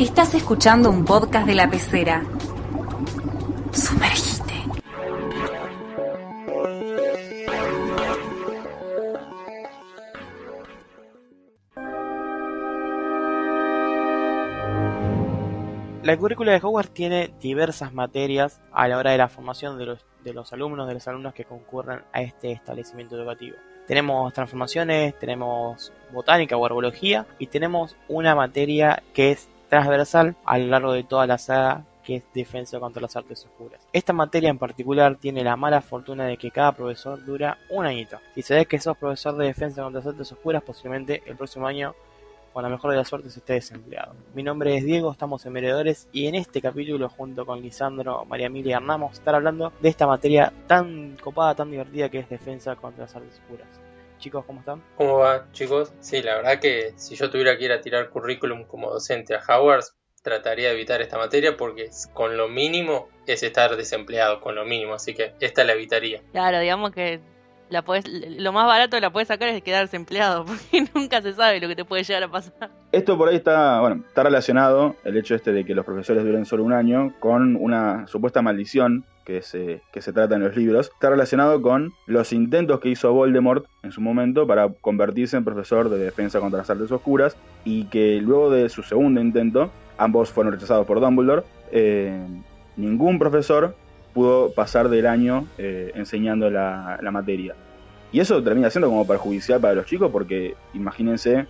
Estás escuchando un podcast de la pecera. Sumergite. La currícula de Hogwarts tiene diversas materias a la hora de la formación de los, de los alumnos, de los alumnos que concurren a este establecimiento educativo. Tenemos transformaciones, tenemos botánica o herbología y tenemos una materia que es transversal a lo largo de toda la saga que es defensa contra las artes oscuras. Esta materia en particular tiene la mala fortuna de que cada profesor dura un añito. Si sabes que sos profesor de defensa contra las artes oscuras, posiblemente el próximo año con la mejor de las suertes esté desempleado. Mi nombre es Diego, estamos en Meredores y en este capítulo junto con Lisandro, María Emilia y Hernán vamos estar hablando de esta materia tan copada, tan divertida que es defensa contra las artes oscuras. Chicos, ¿cómo están? ¿Cómo va, chicos? Sí, la verdad que si yo tuviera que ir a tirar currículum como docente a Howard, trataría de evitar esta materia porque con lo mínimo es estar desempleado, con lo mínimo, así que esta la evitaría. Claro, digamos que la podés, lo más barato que la puedes sacar es quedarse empleado, porque nunca se sabe lo que te puede llegar a pasar. Esto por ahí está, bueno, está relacionado, el hecho este de que los profesores duren solo un año, con una supuesta maldición que se, que se trata en los libros, está relacionado con los intentos que hizo Voldemort en su momento para convertirse en profesor de defensa contra las artes oscuras y que luego de su segundo intento, ambos fueron rechazados por Dumbledore, eh, ningún profesor pudo pasar del año eh, enseñando la, la, materia. Y eso termina siendo como perjudicial para los chicos porque imagínense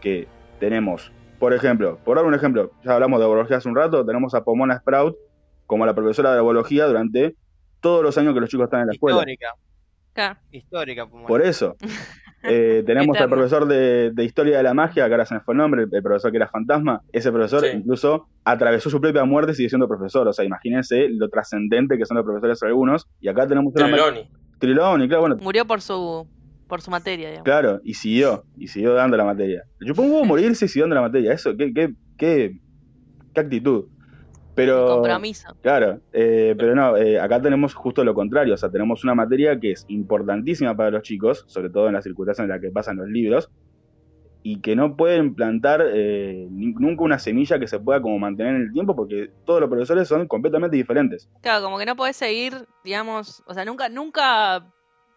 que tenemos, por ejemplo, por dar un ejemplo, ya hablamos de herbología hace un rato, tenemos a Pomona Sprout como la profesora de herbología durante todos los años que los chicos están en la escuela. Histórica. Histórica. Pomona. Por eso. Eh, tenemos al profesor de, de, Historia de la Magia, que ahora se me fue el nombre, el, el profesor que era fantasma. Ese profesor sí. incluso atravesó su propia muerte y sigue siendo profesor. O sea, imagínense lo trascendente que son los profesores algunos. Y acá tenemos una... Triloni. Triloni, claro, bueno. Murió por su por su materia, digamos. Claro, y siguió, y siguió dando la materia. Yo pongo morirse y siguió dando la materia. Eso, qué, qué, qué, qué actitud. Pero, compromiso. Claro, eh, pero no, eh, acá tenemos justo lo contrario, o sea, tenemos una materia que es importantísima para los chicos, sobre todo en las circunstancias en las que pasan los libros, y que no pueden plantar eh, nunca una semilla que se pueda como mantener en el tiempo, porque todos los profesores son completamente diferentes. Claro, como que no podés seguir, digamos, o sea, nunca, nunca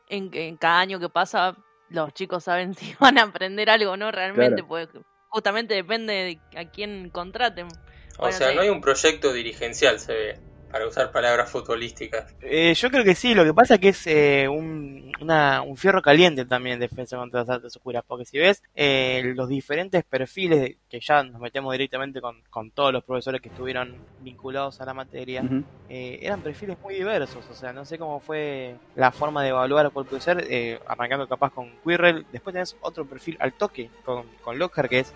en, en cada año que pasa los chicos saben si van a aprender algo o no realmente, claro. pues justamente depende de a quién contraten. O bueno, sea, sí. no hay un proyecto dirigencial, se ve, para usar palabras futbolísticas. Eh, yo creo que sí, lo que pasa es que es eh, un, una, un, fierro caliente también defensa contra las artes oscuras, porque si ves eh, los diferentes perfiles, que ya nos metemos directamente con, con, todos los profesores que estuvieron vinculados a la materia, uh -huh. eran perfiles muy diversos, o sea, no sé cómo fue la forma de evaluar cuál puede ser, arrancando capaz con Quirrell, después tenés otro perfil al toque con, con Lockhart, que es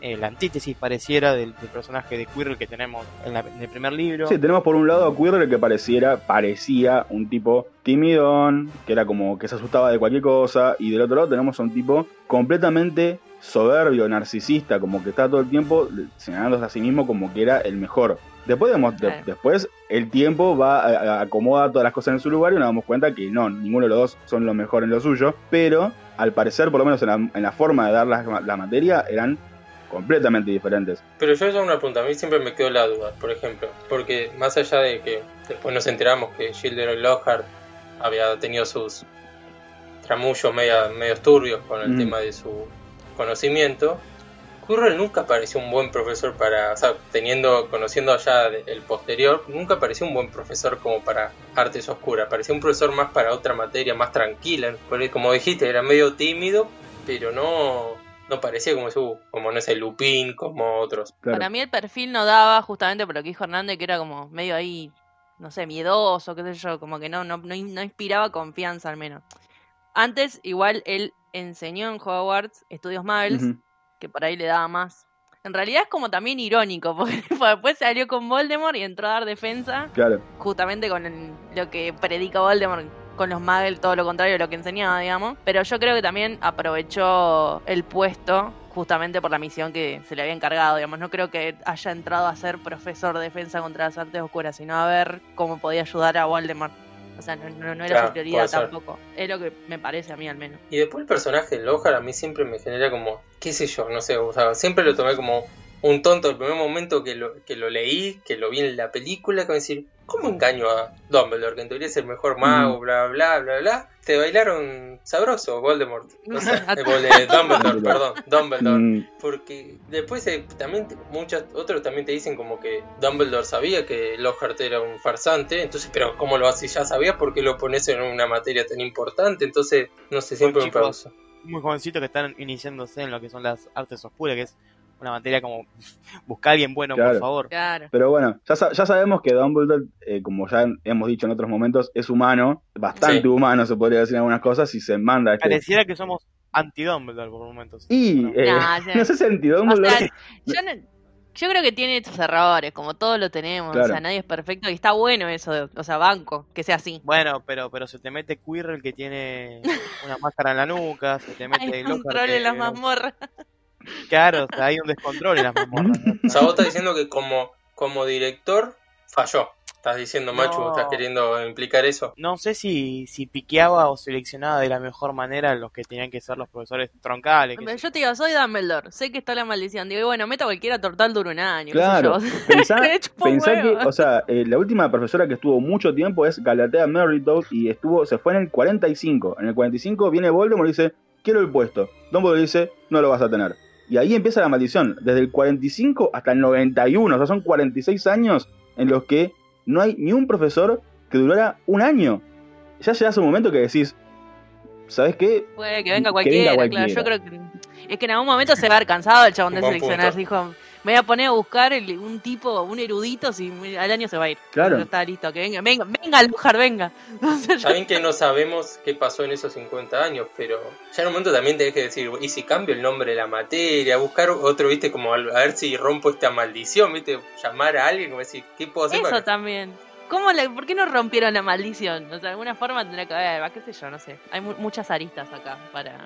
eh, la antítesis pareciera del, del, personaje de Quirrell que tenemos en, la, en, el primer libro. Sí, tenemos por un lado a Quirrell que pareciera, parecía un tipo timidón, que era como que se asustaba de cualquier cosa, y del otro lado tenemos a un tipo completamente soberbio, narcisista, como que está todo el tiempo señalándose a sí mismo como que era el mejor. Después, de, de, después el tiempo va a, a acomoda todas las cosas en su lugar y nos damos cuenta que no, ninguno de los dos son lo mejor en lo suyo, pero al parecer, por lo menos en la, en la forma de dar la, la materia, eran completamente diferentes. Pero yo ya una pregunta, a mí siempre me quedó la duda, por ejemplo, porque más allá de que después nos enteramos que Gilderoy Lockhart había tenido sus tramullos media, medios turbios con el mm. tema de su conocimiento, Quirrell nunca pareció un buen profesor para, o sea, teniendo, conociendo allá el posterior, nunca pareció un buen profesor como para artes oscuras, parecía un profesor más para otra materia, más tranquila, porque como dijiste, era medio tímido, pero no, no parecía como su, como no sé, Lupín, como otros. Claro. Para mí el perfil no daba justamente por lo que dijo Hernández, que era como medio ahí, no sé, miedoso, qué sé yo, como que no, no, no, no inspiraba confianza al menos. Antes, igual, él enseñó en Hogwarts estudios Muggles, uh -huh. que por ahí le daba más. En realidad es como también irónico, porque después salió con Voldemort y entró a dar defensa, claro. justamente con el, lo que predica Voldemort, con los Muggles, todo lo contrario de lo que enseñaba, digamos. Pero yo creo que también aprovechó el puesto justamente por la misión que se le había encargado, digamos. No creo que haya entrado a ser profesor de defensa contra las artes oscuras, sino a ver cómo podía ayudar a Voldemort. O sea, no, no, no era claro, su prioridad tampoco. Es lo que me parece a mí al menos. Y después el personaje de Lockhart a mí siempre me genera como, qué sé yo, no sé, o sea, siempre lo tomé como un tonto el primer momento que lo, que lo leí, que lo vi en la película, que a decir, ¿cómo engaño a Dumbledore? Que en teoría es el mejor mago, Mm. bla, bla, bla, bla. Te bailaron sabroso, Voldemort. O sea, eh, Dumbledore, perdón, Dumbledore. Mm, Porque después eh, también muchos otros también te dicen como que Dumbledore sabía que Lockhart era un farsante, entonces, pero ¿cómo lo haces? Ya sabías por qué lo pones en una materia tan importante, entonces, no sé, siempre me chicos, pregunto. Muy jovencitos que están iniciándose en lo que son las artes oscuras, que es una materia como buscar a alguien bueno, Claro. por favor. Claro. Pero bueno, ya, sa- ya sabemos que Dumbledore, eh, como ya hemos dicho en otros momentos, es humano, bastante Sí. humano se podría decir en algunas cosas, y se manda este... Pareciera que somos anti-Dumbledore por momentos. Y No. eh, no sé si O anti-Dumbledore... sea, yo, no- yo creo que tiene sus errores, como todos lo tenemos. Claro. O sea, nadie es perfecto y está bueno eso, de- o sea, banco, que sea así. Bueno, pero pero se te mete Quirrell que tiene una máscara en la nuca, se te mete Hay Lockhart control que- en las mazmorras. Claro, o sea, hay un descontrol en las mazmorras. ¿no? O sea, vos estás diciendo que como, como director falló. Estás diciendo, Machu, No. estás queriendo implicar eso. No sé si, si piqueaba o seleccionaba de la mejor manera los que tenían que ser los profesores troncales. Pero yo te digo, soy Dumbledore, sé que está la maldición. Digo, bueno, meta a cualquiera total dura un año. Claro, qué sé yo. pensá, que, o sea, eh, la última profesora que estuvo mucho tiempo es Galatea Meredith y estuvo, se fue en el 45. En el 45 viene Voldemort y dice, quiero el puesto. Dumbledore dice, no lo vas a tener. Y ahí empieza la maldición, desde el 45 hasta el 91, o sea, son 46 años en los que no hay ni un profesor que durara un año. Ya llegas a un momento que decís, ¿sabes qué? Puede que venga que cualquiera, claro. Yo creo que es que en algún momento se va a haber cansado el chabón de seleccionar. Dijo, me voy a poner a buscar el- un tipo, un erudito, si al año se va a ir. Claro. Ya Está listo, que venga, venga, venga, Lujar, venga. Bien que no sabemos qué pasó en esos 50 años, pero ya en un momento también tenés que decir, ¿y si cambio el nombre de la materia? Buscar otro, viste, como a ver si rompo esta maldición, viste, llamar a alguien, como decir, ¿qué puedo hacer Eso para también. ¿Cómo le, ¿Por qué no rompieron la maldición? O sea, de alguna forma tendrá que haber, qué sé yo, no sé. Hay mu- muchas aristas acá para,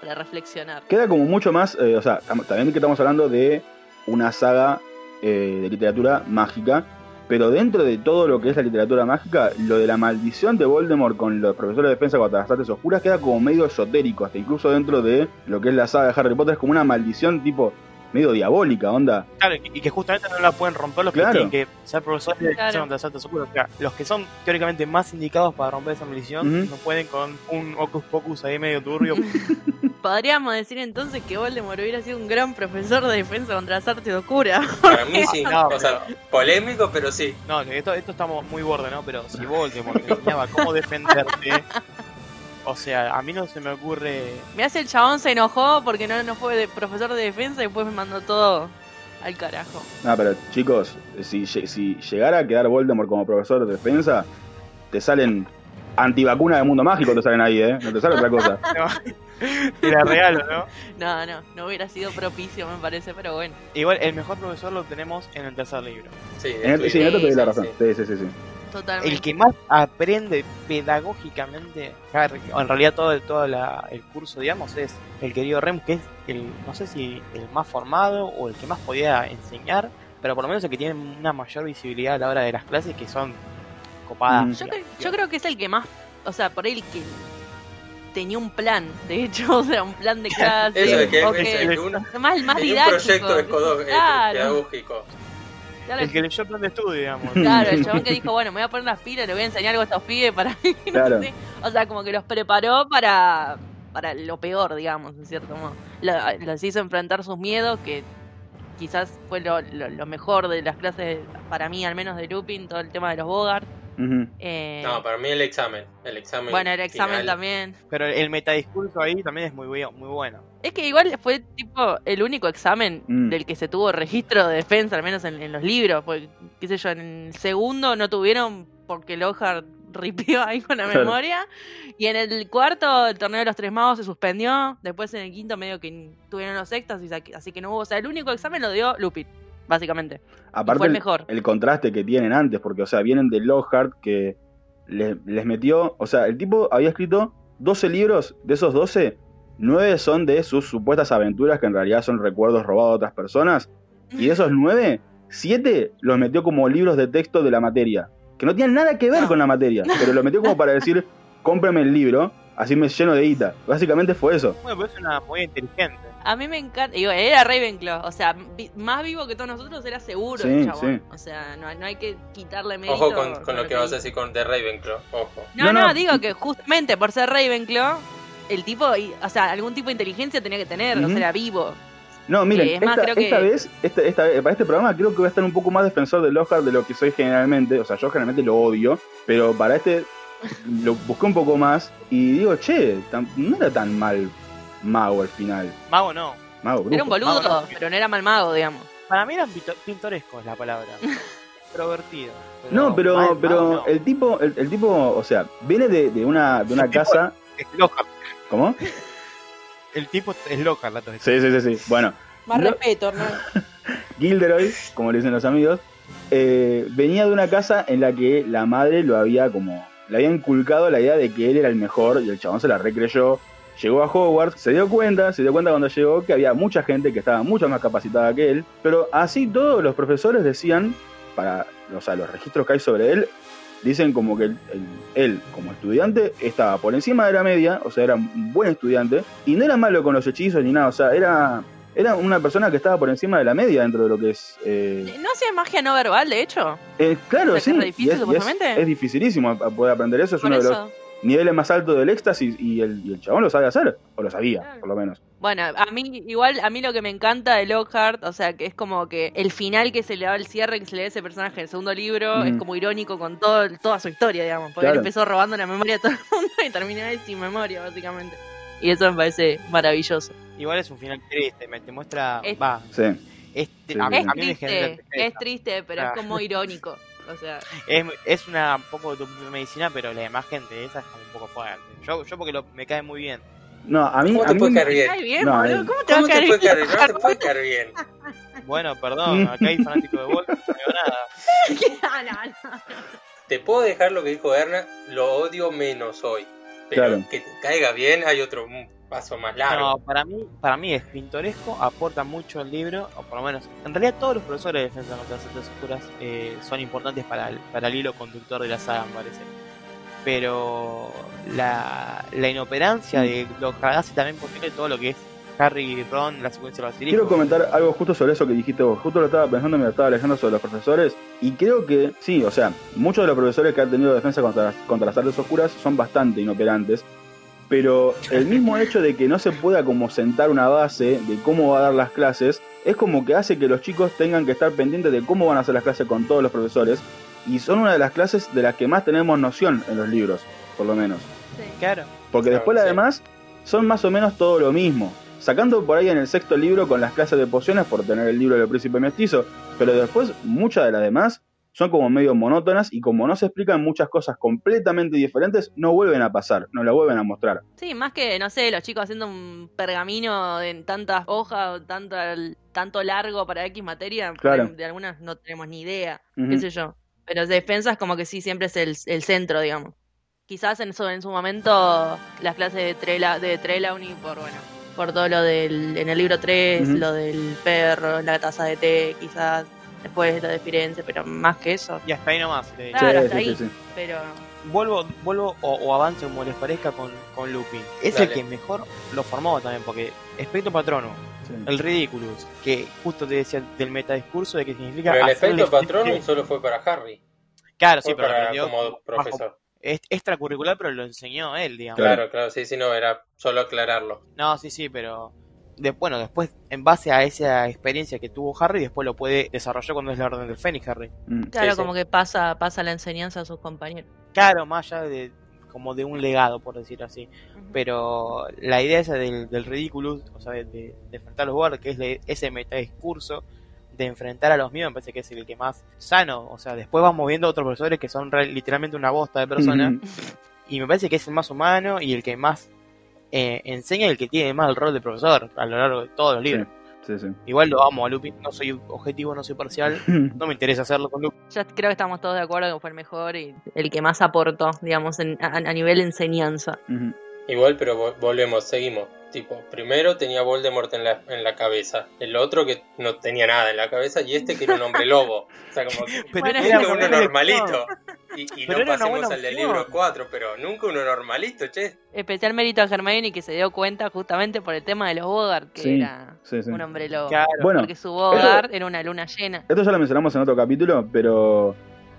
para reflexionar. Queda como mucho más, eh, o sea, tam- también que estamos hablando de una saga eh, de literatura mágica, pero dentro de todo lo que es la literatura mágica, lo de la maldición de Voldemort con los profesores de defensa contra las artes oscuras queda como medio esotérico, hasta incluso dentro de lo que es la saga de Harry Potter, es como una maldición tipo medio diabólica, onda. Claro, y que justamente no la pueden romper los Claro. que tienen que ser profesores de Claro. defensa contra las artes oscuras. O sea, los que son teóricamente más indicados para romper esa maldición no pueden con un Ocus Pocus ahí medio turbio. Podríamos decir entonces que Voldemort hubiera sido un gran profesor de defensa contra las artes oscuras. Para mí sí, No, o sea, polémico, pero sí. No, esto, esto estamos muy borde, ¿no? Pero si Voldemort te enseñaba cómo defenderte, o sea, a mí no se me ocurre... Me hace el chabón se enojó porque no, no fue de profesor de defensa y después me mandó todo al carajo. No, pero chicos, si, si llegara a quedar Voldemort como profesor de defensa, te salen antivacunas del mundo mágico, te salen ahí, ¿eh? No te sale otra cosa. Era real, ¿o ¿no? No, no, no hubiera sido propicio me parece, pero bueno. Igual, el mejor profesor lo tenemos en el tercer libro. Sí, En el, sí, en esto te doy la razón. Sí. Sí, sí, sí. Totalmente. El que más aprende pedagógicamente, Harry, o en realidad todo, el, todo la- el curso, digamos, es el querido Rem, que es el, no sé si el más formado o el que más podía enseñar, pero por lo menos el que tiene una mayor visibilidad a la hora de las clases que son copadas. Mm. Yo, cre- yo creo que es el que más, o sea, por ahí el que tenía un plan, de hecho, o sea, un plan de clase. Eso de que, o es el que uno más, más tenía un didáctico. proyecto Claro. pedagógico. Claro, El que leyó el plan de estudio, digamos. Claro, el chabón que dijo, bueno, me voy a poner las pilas, le voy a enseñar algo a estos pibes para no Claro. sé. O sea, como que los preparó para, para lo peor, digamos, en cierto modo. Lo- los hizo enfrentar sus miedos, que quizás fue lo, lo- lo mejor de las clases, para mí al menos de Lupin, todo el tema de los Eh, No, para mí el examen. El examen bueno, el examen final. también. Pero el metadiscurso ahí también es muy, muy bueno. Es que igual fue tipo el único examen Mm. del que se tuvo registro de defensa, al menos en, en los libros. Porque, qué sé yo, en el segundo no tuvieron porque Lockhart ripió ahí con la Claro. memoria. Y en el cuarto, el torneo de los tres magos se suspendió. Después en el quinto, medio que tuvieron los sextos, y así que no hubo. O sea, el único examen lo dio Lupin, básicamente. Aparte fue el el, mejor. el contraste que tienen antes, porque, o sea, vienen de Lockhart que les, les metió, o sea, el tipo había escrito 12 libros, de esos 12, 9 son de sus supuestas aventuras, que en realidad son recuerdos robados de otras personas, y de esos 9, 7 los metió como libros de texto de la materia, que no tienen nada que ver con la materia, pero los metió como para decir, cómprame el libro, así me lleno de guita. Básicamente fue eso. Bueno, pero es una muy inteligente. A mí me encanta. Digo, era Ravenclaw. O sea, vi- más vivo que todos nosotros era seguro Sí, el chabón. sí. O sea, no, no hay que quitarle mérito. Ojo con, con lo que vas a decir con The Ravenclaw. Ojo. No, No, digo que justamente por ser Ravenclaw, el tipo, o sea, algún tipo de inteligencia tenía que tener, o Ujú. sea, era vivo. No, miren, Eh, es más, esta, creo que- esta vez, esta, esta vez, para este programa creo que voy a estar un poco más defensor de Lockhart de lo que soy generalmente. O sea, yo generalmente lo odio, pero para este lo busqué un poco más y digo, che, tan- no era tan mal mago al final. Mago no. Mago, brujo. Era un boludo, Mago, no. pero no era mal mago, digamos. Para mí era pito- pintoresco es la palabra. Extrovertido. No, pero, mal, pero mago no. el tipo, el, el tipo, o sea, viene de, de una, de una casa. Es Lockhart. ¿Cómo? El tipo es Lockhart, la. Sí, sí, sí, sí. Bueno, Más No. respeto, ¿no? Gilderoy, como le dicen los amigos, eh, venía de una casa en la que la madre lo había como. Le había inculcado la idea de que él era el mejor y el chabón se la recreyó. Llegó a Hogwarts, se dio cuenta, se dio cuenta cuando llegó que había mucha gente que estaba mucho más capacitada que él, pero así todos los profesores decían, para o sea, los registros que hay sobre él, dicen como que él, él- él, como estudiante estaba por encima de la media, o sea, era un buen estudiante, y no era malo con los hechizos ni nada, o sea, era, era una persona que estaba por encima de la media dentro de lo que es... eh, ¿No hacía magia no verbal, de hecho? eh, claro, O sea, sí, difícil, es, es- dificilísimo poder aprender eso, es Por uno de los niveles más altos del éxtasis y el, y el chabón lo sabe hacer, o lo sabía, Claro. por lo menos. Bueno, a mí, igual, a mí lo que me encanta de Lockhart, o sea, que es como que el final que se le da el cierre que se le da a ese personaje en el segundo libro Mm. es como irónico con todo, toda su historia, digamos. Porque Claro. él empezó robando la memoria de todo el mundo y terminó ahí sin memoria, básicamente. Y eso me parece maravilloso. Igual es un final triste, me te muestra. Es- Va, Sí. Sí, a, sí. a Es mí me genera triste, es triste, pero Ah. es como irónico. O sea, Es, es una un poco de medicina, pero la imagen de esa es como un poco fuerte. Yo, yo porque lo, me cae muy bien. No, a mí... ¿Cómo a te mí puede me- caer bien? ¿te cae bien, No, ¿Cómo te va ¿Cómo te puede caer bien? No te puede caer bien. Bueno, perdón, acá hay fanático de Wolf, no digo nada. No, no, no. Te puedo dejar lo que dijo Erna, lo odio menos hoy. Pero Claro. que te caiga bien hay otro paso más largo. No, para mí, para mí es pintoresco, aporta mucho al libro, o por lo menos, en realidad todos los profesores de defensa contra las artes oscuras eh, son importantes para el, para el hilo conductor de la saga, me parece. Pero la, la inoperancia de lo que hace también posible todo lo que es Harry y Ron, la secuencia de los Quiero comentar algo justo sobre eso que dijiste vos. Justo lo estaba pensando, me lo estaba leyendo sobre los profesores. Y creo que, sí, o sea, muchos de los profesores que han tenido defensa contra, las- contra las artes oscuras son bastante inoperantes. Pero el mismo hecho de que no se pueda como sentar una base de cómo va a dar las clases, es como que hace que los chicos tengan que estar pendientes de cómo van a hacer las clases con todos los profesores. Y son una de las clases de las que más tenemos noción en los libros, por lo menos. Claro. Porque Claro, después las sí. demás son más o menos todo lo mismo. Sacando por ahí en el sexto libro con las clases de pociones por tener el libro del príncipe mestizo. Pero después muchas de las demás son como medio monótonas y como no se explican muchas cosas completamente diferentes, no vuelven a pasar, no la vuelven a mostrar. Sí, más que, no sé, los chicos haciendo un pergamino en tantas hojas, o tanto, tanto largo para X materia, Claro. de algunas no tenemos ni idea, qué sé yo. Pero de defensas como que sí, siempre es el, el centro, digamos. Quizás en su, en su momento las clases de Trela, de Trelawney por, bueno, por todo lo del, en el libro 3, Ujú. lo del perro, la taza de té, quizás después lo de Firenze, pero más que eso. Y hasta ahí nomás. digo. Claro, Sí, hasta sí, ahí. sí, sí. Pero Vuelvo, vuelvo o, o avanzo como les parezca con, con Lupin. Es Dale. el que mejor lo formó también, porque Espectro Patrono, Sí. el Ridiculous, que justo te decía del metadiscurso de que significa. Pero el flip- patronum solo fue para Harry. Claro, sí, pero para, aprendió como bajo- profesor. es extracurricular, pero lo enseñó él, digamos. Claro. Claro, claro, sí, sí, no, era solo aclararlo. No, sí, sí, pero. De, bueno, después, en base a esa experiencia que tuvo Harry, después lo puede desarrollar cuando es la Orden del Fénix, Harry. Mm. claro, sí. como que pasa, pasa la enseñanza a sus compañeros. Claro, más allá de como de un legado, por decir así. Pero la idea esa del, del ridículo, o sea, de, de- de enfrentar a los guardias, que es le- ese metadiscurso de enfrentar a los míos, me parece que es el que más sano. O sea, después vamos viendo otros profesores que son re- literalmente una bosta de personas. Y me parece que es el más humano y el que más eh, enseña el que tiene más el rol de profesor a lo largo de todos los libros. Sí, sí. Igual lo amo a Lupin, no soy objetivo, no soy parcial, no me interesa hacerlo con Lupin. Ya creo que estamos todos de acuerdo que fue el mejor y el que más aportó, digamos, en- a, a nivel enseñanza. Igual, pero vo- volvemos, seguimos. Tipo, primero tenía Voldemort en la, en la cabeza, el otro que no tenía nada en la cabeza y este que era un hombre lobo. O sea, como que Bueno, era uno normalito. Y, no pasemos al del libro 4, pero nunca uno normalito, che. Especial mérito a Hermione que se dio cuenta justamente por el tema de los Bogart, que Sí, era sí, sí. un hombre lobo. Claro. Bueno, porque su Bogart era una luna llena. Esto ya lo mencionamos en otro capítulo, pero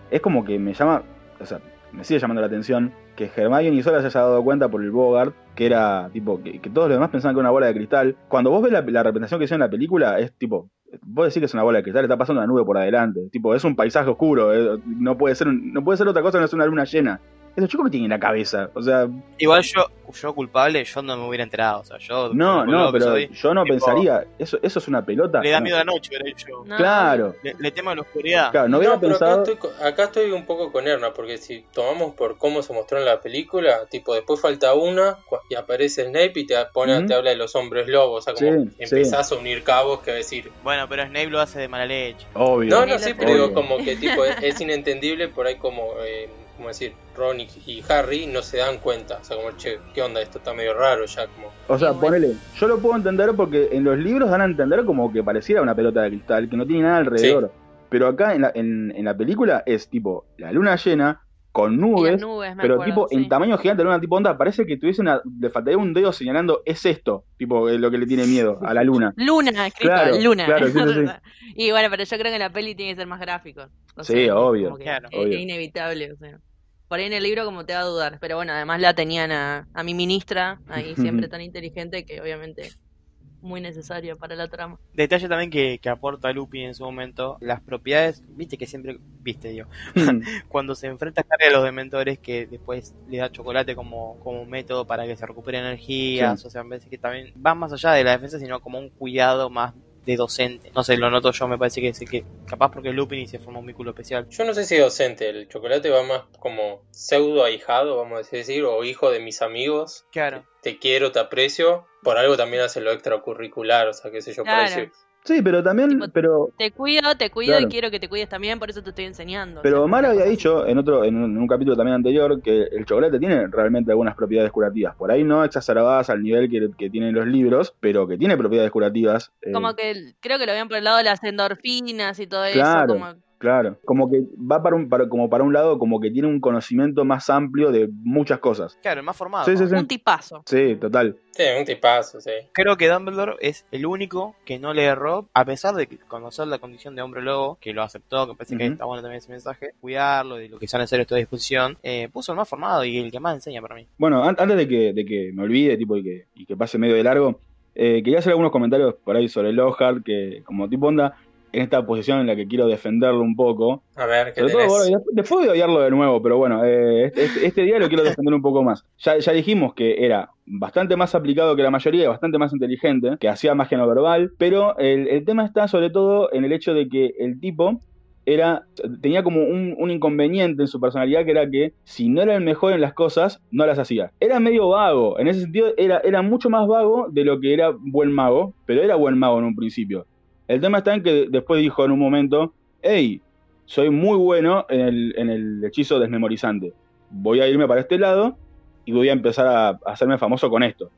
es como que me llama, o sea, me sigue llamando la atención que Hermione sola se haya dado cuenta por el Bogart, que era tipo, que, que todos los demás pensaban que era una bola de cristal. Cuando vos ves la, representación que hicieron en la película, es tipo, vos decís que es una bola de cristal, está pasando una nube por adelante. Tipo, es un paisaje oscuro, eh, no, puede ser no puede ser otra cosa que no es una luna llena. Esos chicos que tienen en la cabeza, o sea, Igual yo, yo culpable, yo no me hubiera enterado. O sea, yo. no, no, pero soy, yo no tipo, pensaría, eso, eso es una pelota. Le da No. miedo a la noche, de hecho. No, Claro, Le, le temo a la oscuridad. claro, no hubiera pero pensado. acá, estoy, co- acá estoy un poco con Erna, porque si tomamos por cómo se mostró en la película, tipo, después falta una y aparece Snape y te, pone, te habla de los hombres lobos, o sea, como Sí, empezás a unir cabos que decir. Bueno, pero Snape lo hace de mala leche. Obvio. No, no, sí, sé. pero digo, como que tipo, es, es inentendible por ahí como, eh, como decir, Ron y, y Harry no se dan cuenta, o sea, como, che, ¿qué onda? Esto está medio raro ya, como... O sea, ponele, yo lo puedo entender porque en los libros dan a entender como que pareciera una pelota de cristal, que no tiene nada alrededor. Pero acá en la, en, en la película es tipo la luna llena, con nubes, pero acuerdo, tipo sí. en tamaño gigante, la luna tipo onda, parece que tuviese una, le faltaría un dedo señalando, es esto, tipo lo que le tiene miedo a la luna. Luna, escrito Claro, Luna. claro, sí, sí, sí. y bueno, pero yo creo que en la peli tiene que ser más gráfico. O Sí, sea, obvio, que claro. es, obvio. es inevitable, o sea. Por ahí en el libro como te va a dudar, pero bueno, además la tenían a, a mi ministra, ahí siempre tan inteligente que obviamente muy necesaria para la trama. Detalle también que, que aporta Lupin en su momento, las propiedades, viste que siempre, viste yo, cuando se enfrenta Harry a los dementores que después le da chocolate como, como método para que se recupere energías, o sea, me parece que también va más allá de la defensa, sino como un cuidado más de docente. No sé, lo noto yo, me parece que es que capaz porque es Lupin y se forma un vínculo especial. Yo no sé si docente, el chocolate va más como pseudo ahijado, vamos a decir, o hijo de mis amigos, Claro. te quiero, te aprecio, por algo también hace lo extracurricular, o sea, qué sé yo, Claro. por decir. Sí, pero también, Tipo, pero, Te cuido, te cuido Claro. y quiero que te cuides también, por eso te estoy enseñando. o pero sea, Omar había dicho en otro, en un, en un capítulo también anterior que el chocolate tiene realmente algunas propiedades curativas. Por ahí no exacerbadas al nivel que, que tienen los libros, pero que tiene propiedades curativas. eh. Como que creo que lo ven por el lado de las endorfinas y todo Claro. eso. Como, Claro, como que va para un, para- como para un lado, como que tiene un conocimiento más amplio de muchas cosas. Claro, el más formado. Sí, sí, sí. un tipazo. Sí, total. Sí, un tipazo, sí. Creo que Dumbledore es el único que no le erró, a pesar de que conocer la condición de hombre lobo, que lo aceptó, que parece que está bueno también ese mensaje, cuidarlo, de lo que sea necesario esto a disposición, eh, puso el más formado y el que más enseña para mí. Bueno, an- antes de que, de que me olvide tipo, y, que, y que pase medio de largo, eh, quería hacer algunos comentarios por ahí sobre Lockhart, que como tipo onda, en esta posición en la que quiero defenderlo un poco. A ver, ¿qué todo, bueno, después, voy a odiarlo de nuevo, pero bueno, eh, este, este- este día lo quiero defender un poco más. Ya, ya dijimos que era bastante más aplicado que la mayoría, y bastante más inteligente, que hacía magia no verbal, pero el, el tema está sobre todo en el hecho de que el tipo era tenía como un, un inconveniente en su personalidad que era que si no era el mejor en las cosas, no las hacía. Era medio vago, en ese sentido era, era mucho más vago de lo que era buen mago, pero era buen mago en un principio. El tema está en que después dijo en un momento, hey, soy muy bueno en el, en el hechizo desmemorizante. Voy a irme para este lado y voy a empezar a, a hacerme famoso con esto.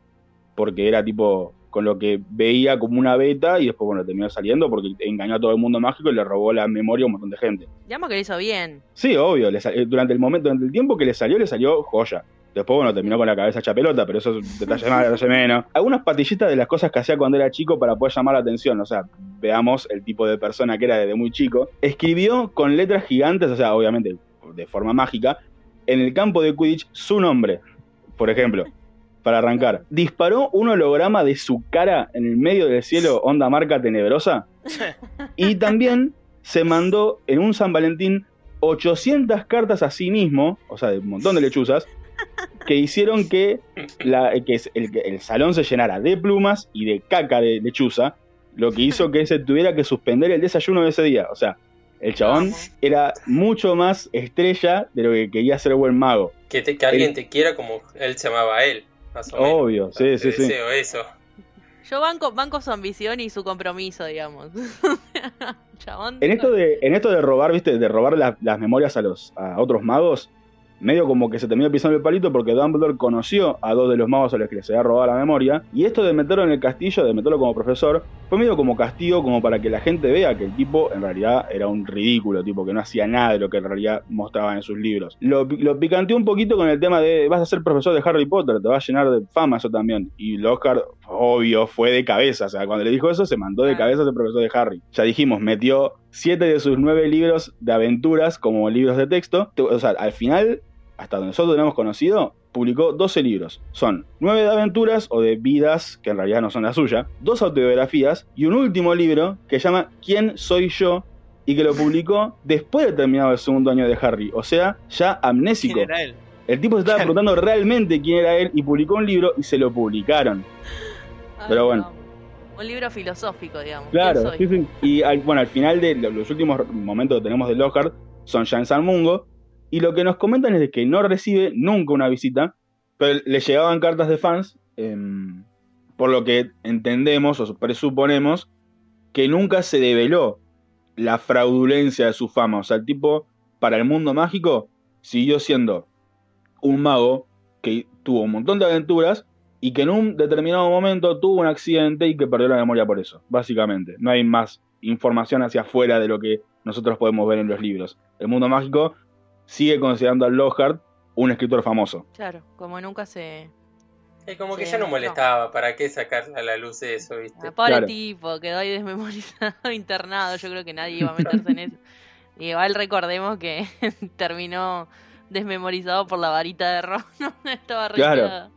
Porque era tipo con lo que veía como una beta y después, bueno, terminó saliendo porque engañó a todo el mundo mágico y le robó la memoria a un montón de gente. Digamos que lo hizo bien. Sí, obvio, le durante el momento, durante el tiempo que le salió, le salió joya. Después, bueno, terminó con la cabeza hecha pelota, pero eso es detalle más, detalle menos. Algunas patillitas de las cosas que hacía cuando era chico para poder llamar la atención. O sea, veamos el tipo de persona que era desde muy chico. Escribió con letras gigantes, o sea, obviamente de forma mágica, en el campo de Quidditch su nombre, por ejemplo. Para arrancar, disparó un holograma de su cara en el medio del cielo, onda marca tenebrosa. Y también se mandó en un San Valentín 800 cartas a sí mismo, o sea, de un montón de lechuzas, que hicieron que, la, que es- el, salón se llenara de plumas y de caca de lechuza, lo que hizo que se tuviera que suspender el desayuno de ese día. O sea, el chabón era mucho más estrella de lo que quería ser buen mago. Que, te- que alguien te quiera como él se llamaba a él, más o menos. Obvio, O sea, sí, sí, te sí. deseo eso. Yo banco, banco su ambición y su compromiso, digamos. Chabón. En esto de, en esto de robar, viste, de robar la- las memorias a los a otros magos, medio como que se terminó pisando el palito porque Dumbledore conoció a dos de los magos a los que les había robado la memoria. Y esto de meterlo en el castillo, de meterlo como profesor, fue medio como castigo, como para que la gente vea que el tipo en realidad era un ridículo, tipo que no hacía nada de lo que en realidad mostraba en sus libros. Lo, lo picanteó un poquito con el tema de vas a ser profesor de Harry Potter, te va a llenar de fama eso también. Y Lockhart, obvio, fue de cabeza. O sea, cuando le dijo eso, se mandó de cabeza a ser profesor de Harry. Ya dijimos, metió siete de sus nueve libros de aventuras como libros de texto. O sea, al final hasta donde nosotros tenemos conocido, publicó 12 libros. Son 9 de aventuras o de vidas, que en realidad no son la suya, dos autobiografías y un último libro que se llama ¿Quién soy yo? y que lo publicó después de terminado el segundo año de Harry, o sea, ya amnésico. ¿Quién era él? El tipo se estaba preguntando realmente quién era él y publicó un libro y se lo publicaron. Pero bueno. Un libro filosófico, digamos. Claro, sí, sí. Y al, bueno, al final de los últimos momentos que tenemos de Lockhart son ya en San Mungo, y lo que nos comentan es que no recibe nunca una visita, pero le llegaban cartas de fans, em, por lo que entendemos o presuponemos que nunca se develó la fraudulencia de su fama. O sea, el tipo, para el mundo mágico, siguió siendo un mago que tuvo un montón de aventuras y que en un determinado momento tuvo un accidente y que perdió la memoria por eso, básicamente. No hay más información hacia afuera de lo que nosotros podemos ver en los libros. El mundo mágico sigue considerando a Lockhart un escritor famoso. Claro, como nunca se... Es como que ya no molestaba, ¿para qué sacar a la luz eso, viste? Ah, pobre tipo, quedó ahí desmemorizado, internado, yo creo que nadie iba a meterse en eso. Y igual recordemos que terminó desmemorizado por la varita de Ron, estaba claro.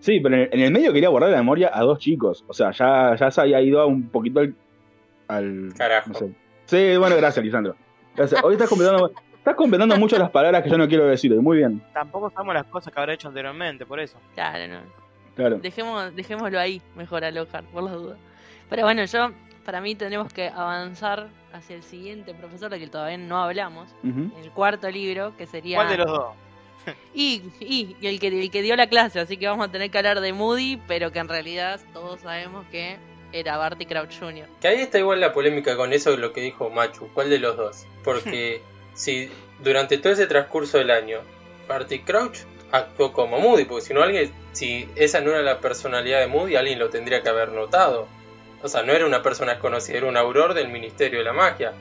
Sí, pero en el, medio quería guardar la memoria a dos chicos, o sea, ya, ya se había ido un poquito al... Carajo. Sí, bueno, gracias, Lisandro. Gracias. Hoy estás completando Estás completando mucho las palabras que yo no quiero decir, muy bien. Tampoco sabemos las cosas que habrá hecho anteriormente, por eso. Claro, no. Claro. Dejemos, dejémoslo ahí, mejor alojar, por las dudas. Pero bueno, yo, para mí tenemos que avanzar hacia el siguiente profesor de que todavía no hablamos, el cuarto libro, que sería... ¿Cuál de los dos? y, y, el, que, el que dio la clase, así que vamos a tener que hablar de Moody, pero que en realidad todos sabemos que era Barty Crouch Jr. Que ahí está igual la polémica con eso, lo que dijo Machu. ¿Cuál de los dos? Porque si durante todo ese transcurso del año Barty Crouch actuó como Moody, porque si no alguien, si esa no era la personalidad de Moody, alguien lo tendría que haber notado. O sea, no era una persona desconocida, era un auror del Ministerio de la Magia.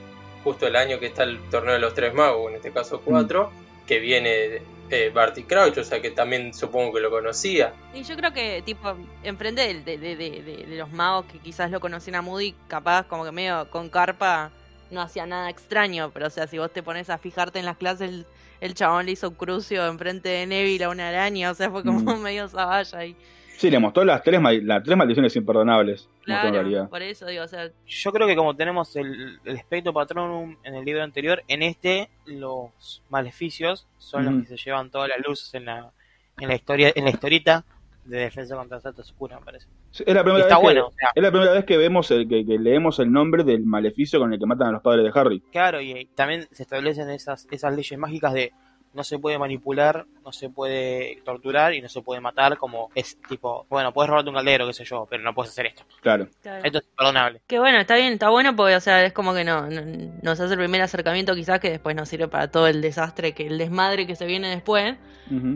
Justo el año que está el torneo de los tres magos, en este caso cuatro, que viene eh, Barty Crouch, o sea que también supongo que lo conocía. Y yo creo que, tipo, enfrente de, de, de, de, los magos que quizás lo conocían a Moody, capaz como que medio con carpa no hacía nada extraño, pero o sea, si vos te pones a fijarte en las clases, el, chabón le hizo crucio enfrente de Neville a una araña, o sea, fue como mm. medio saballa ahí. Sí, le mostró las tres, las tres maldiciones imperdonables. Claro, por eso digo, o sea... Yo creo que como tenemos el, el espectro patronum en el libro anterior, en este los maleficios son los que se llevan todas las luces en la, en la historia, en la historita de defensa contra Santa Oscura, me parece. es, la primera vez que, es la primera vez que vemos el, que, leemos el nombre del maleficio con el que matan a los padres de Harry. Claro, y también se establecen esas, esas leyes mágicas de no se puede manipular, no se puede torturar y no se puede matar como es tipo, bueno, puedes robarte un caldero, qué sé yo, pero no puedes hacer esto. Claro. Esto es imperdonable. Que bueno, está bien, está bueno porque, o sea, es como que no, nos hace el primer acercamiento quizás que después nos sirve para todo el desastre, que el desmadre que se viene después.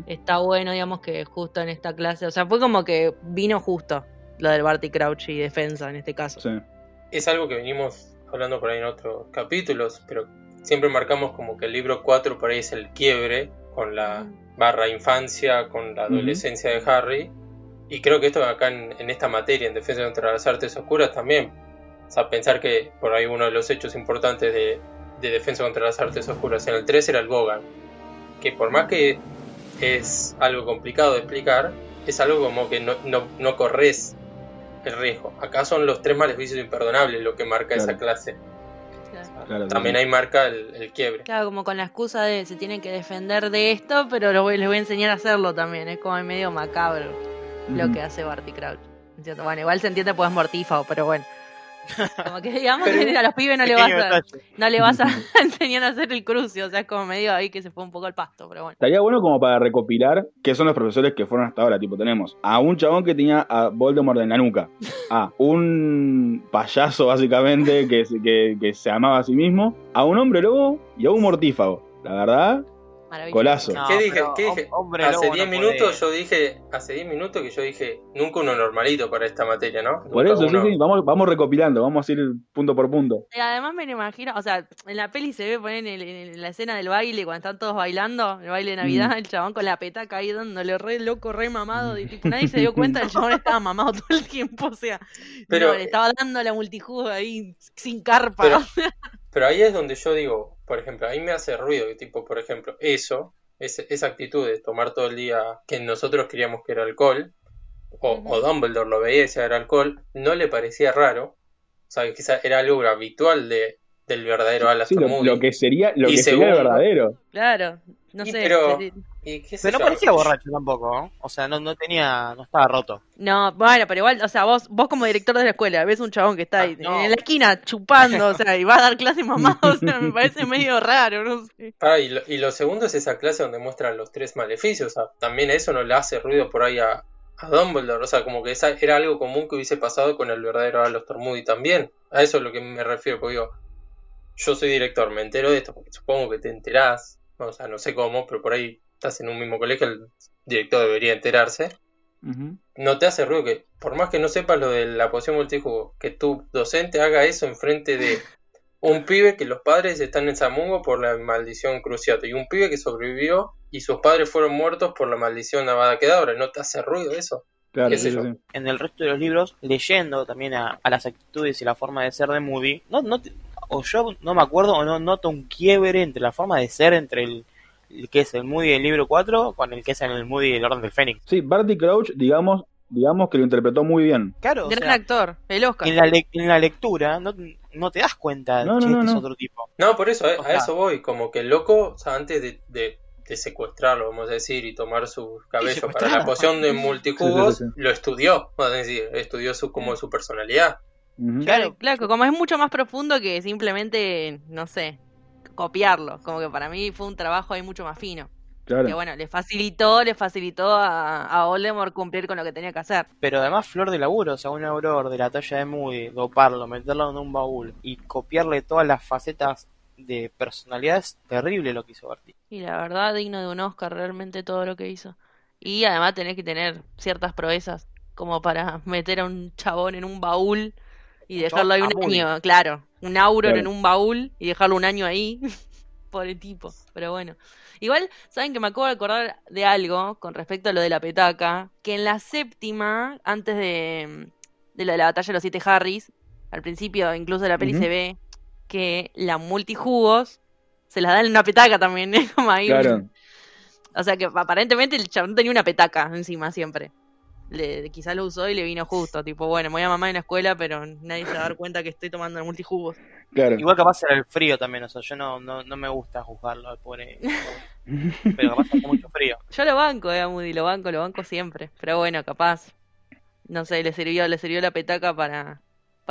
Está bueno, digamos, que justo en esta clase, o sea, fue como que vino justo lo del Barty Crouch y defensa en este caso. Sí. Es algo que venimos hablando por ahí en otros capítulos, pero siempre marcamos como que el libro 4 por ahí es el quiebre con la barra infancia, con la adolescencia de Harry. Y creo que esto acá en, esta materia, en Defensa contra las Artes Oscuras, también. O sea, pensar que por ahí uno de los hechos importantes de, Defensa contra las Artes Oscuras en el 3 era el Bogan. Que por más que es algo complicado de explicar, es algo como que no, no, corres el riesgo. Acá son los tres maleficios imperdonables lo que marca esa clase también hay marca el, quiebre. Claro, como con la excusa de se tienen que defender de esto, pero les voy a enseñar a hacerlo también. Es como medio macabro lo que hace Barty Crouch. Bueno, igual se entiende pues es mortífago, pero bueno. Como que digamos que a los pibes no le vas a, no le vas a enseñar a hacer el cruce, o sea, es como medio ahí que se fue un poco al pasto, pero bueno. Estaría bueno como para recopilar qué son los profesores que fueron hasta ahora, tipo, tenemos a un chabón que tenía a Voldemort en la nuca, a un payaso básicamente que, que, que se amaba a sí mismo, a un hombre lobo y a un mortífago. La verdad, Maravilloso. Golazo. No, ¿Qué dije? hombre hace lobo 10 no minutos puede. yo dije, hace 10 minutos que yo dije, nunca uno normalito para esta materia, ¿no? Por Nunca eso, sí, uno- sí, vamos, vamos recopilando, vamos a ir punto por punto. Y además me lo imagino, o sea, en la peli se ve poner en, en la escena del baile, cuando están todos bailando, el baile de Navidad, Mm. el chabón con la petaca ahí dándole re loco, re mamado, tipo, nadie se dio cuenta, el chabón estaba mamado todo el tiempo, o sea, Pero- no, le estaba dando la multijugo ahí sin carpa. Pero, pero ahí es donde yo digo, por ejemplo, ahí me hace ruido, que tipo, por ejemplo, eso, ese- esa actitud de tomar todo el día que nosotros queríamos que era alcohol, o, Dumbledore lo veía y decía era alcohol, no le parecía raro, o sea, que quizá era algo habitual de, del verdadero Sí, Alastor lo, Moody. lo que sería, lo Y que sería el segundo- verdadero. Claro, no Y sé. pero- se- Y qué sé Pero no yo, parecía borracho tampoco, ¿no? O sea, no, no tenía, no estaba roto. No, bueno, pero igual, o sea, vos, vos como director de la escuela, ves un chabón que está ahí Ah, no. en la esquina chupando, o sea, y va a dar clase mamado, o sea, me parece medio raro, no sé. Ah, y, lo, y lo segundo es esa clase donde muestran los tres maleficios. O sea, también eso no le hace ruido por ahí a, a Dumbledore. O sea, como que esa era algo común que hubiese pasado con el verdadero Alastor Moody también. A eso es lo que me refiero. Porque digo, yo soy director, me entero de esto, porque supongo que te enterás. O sea, no sé cómo, pero por ahí estás en un mismo colegio, el director debería enterarse. No te hace ruido que, por más que no sepas lo de la poción multijugo, que tu docente haga eso enfrente de un pibe que los padres están en Samungo por la maldición Cruciato y un pibe que sobrevivió y sus padres fueron muertos por la maldición Avada Kedavra. ¿No te hace ruido eso? Claro, sí, sí. En el resto de los libros, leyendo también a, a las actitudes y la forma de ser de Moody, no, no te- o yo no me acuerdo o no noto un quiebre entre la forma de ser entre el que es el Moody del libro 4 con el que es en el Moody del Orden del Fénix. Sí, Barty Crouch, digamos, digamos que lo interpretó muy bien. Claro, o Gran sea, actor, el Oscar. en la, le- en la lectura no, no te das cuenta No, que no, no, este es otro tipo. No, por eso, a, O a eso voy. Como que el loco, o sea, antes de, de- de secuestrarlo, vamos a decir, y tomar su cabello para la poción de multijugos, Sí, sí, sí, lo estudió. Vamos a decir, estudió su, como su personalidad. Claro, claro, como es mucho más profundo que simplemente, no sé, copiarlo. Como que para mí fue un trabajo ahí mucho más fino. Claro. Que bueno, le facilitó, le facilitó a, a Voldemort cumplir con lo que tenía que hacer. Pero además flor de laburo, o sea, un auror de la talla de Moody, doparlo, meterlo en un baúl y copiarle todas las facetas de personalidad es terrible lo que hizo Barty. Y la verdad, digno de un Oscar realmente todo lo que hizo. Y además tenés que tener ciertas proezas, como para meter a un chabón en un baúl y dejarlo ahí un Moody. año, claro. Un Auron Claro. en un baúl y dejarlo un año ahí. Pobre tipo, pero bueno. Igual, ¿saben que me acabo de acordar de algo con respecto a lo de la petaca? Que en la séptima, antes de, de lo de la batalla de los siete Harrys, al principio incluso de la peli se ve que la multijugos se las dan en una petaca también, ¿eh? Como ahí Claro. o sea que aparentemente el chabón tenía una petaca encima siempre. Le, quizá lo usó y le vino justo. Tipo, bueno, me voy a mamar en la escuela, pero nadie se va a dar cuenta que estoy tomando el multijugos. Claro. Igual capaz era el frío también, o sea, yo no, no, no me gusta juzgarlo al pobre, pero capaz hace mucho frío. Yo lo banco, eh, a Moody, lo banco, lo banco siempre. Pero bueno, capaz. No sé, le sirvió, le sirvió la petaca para,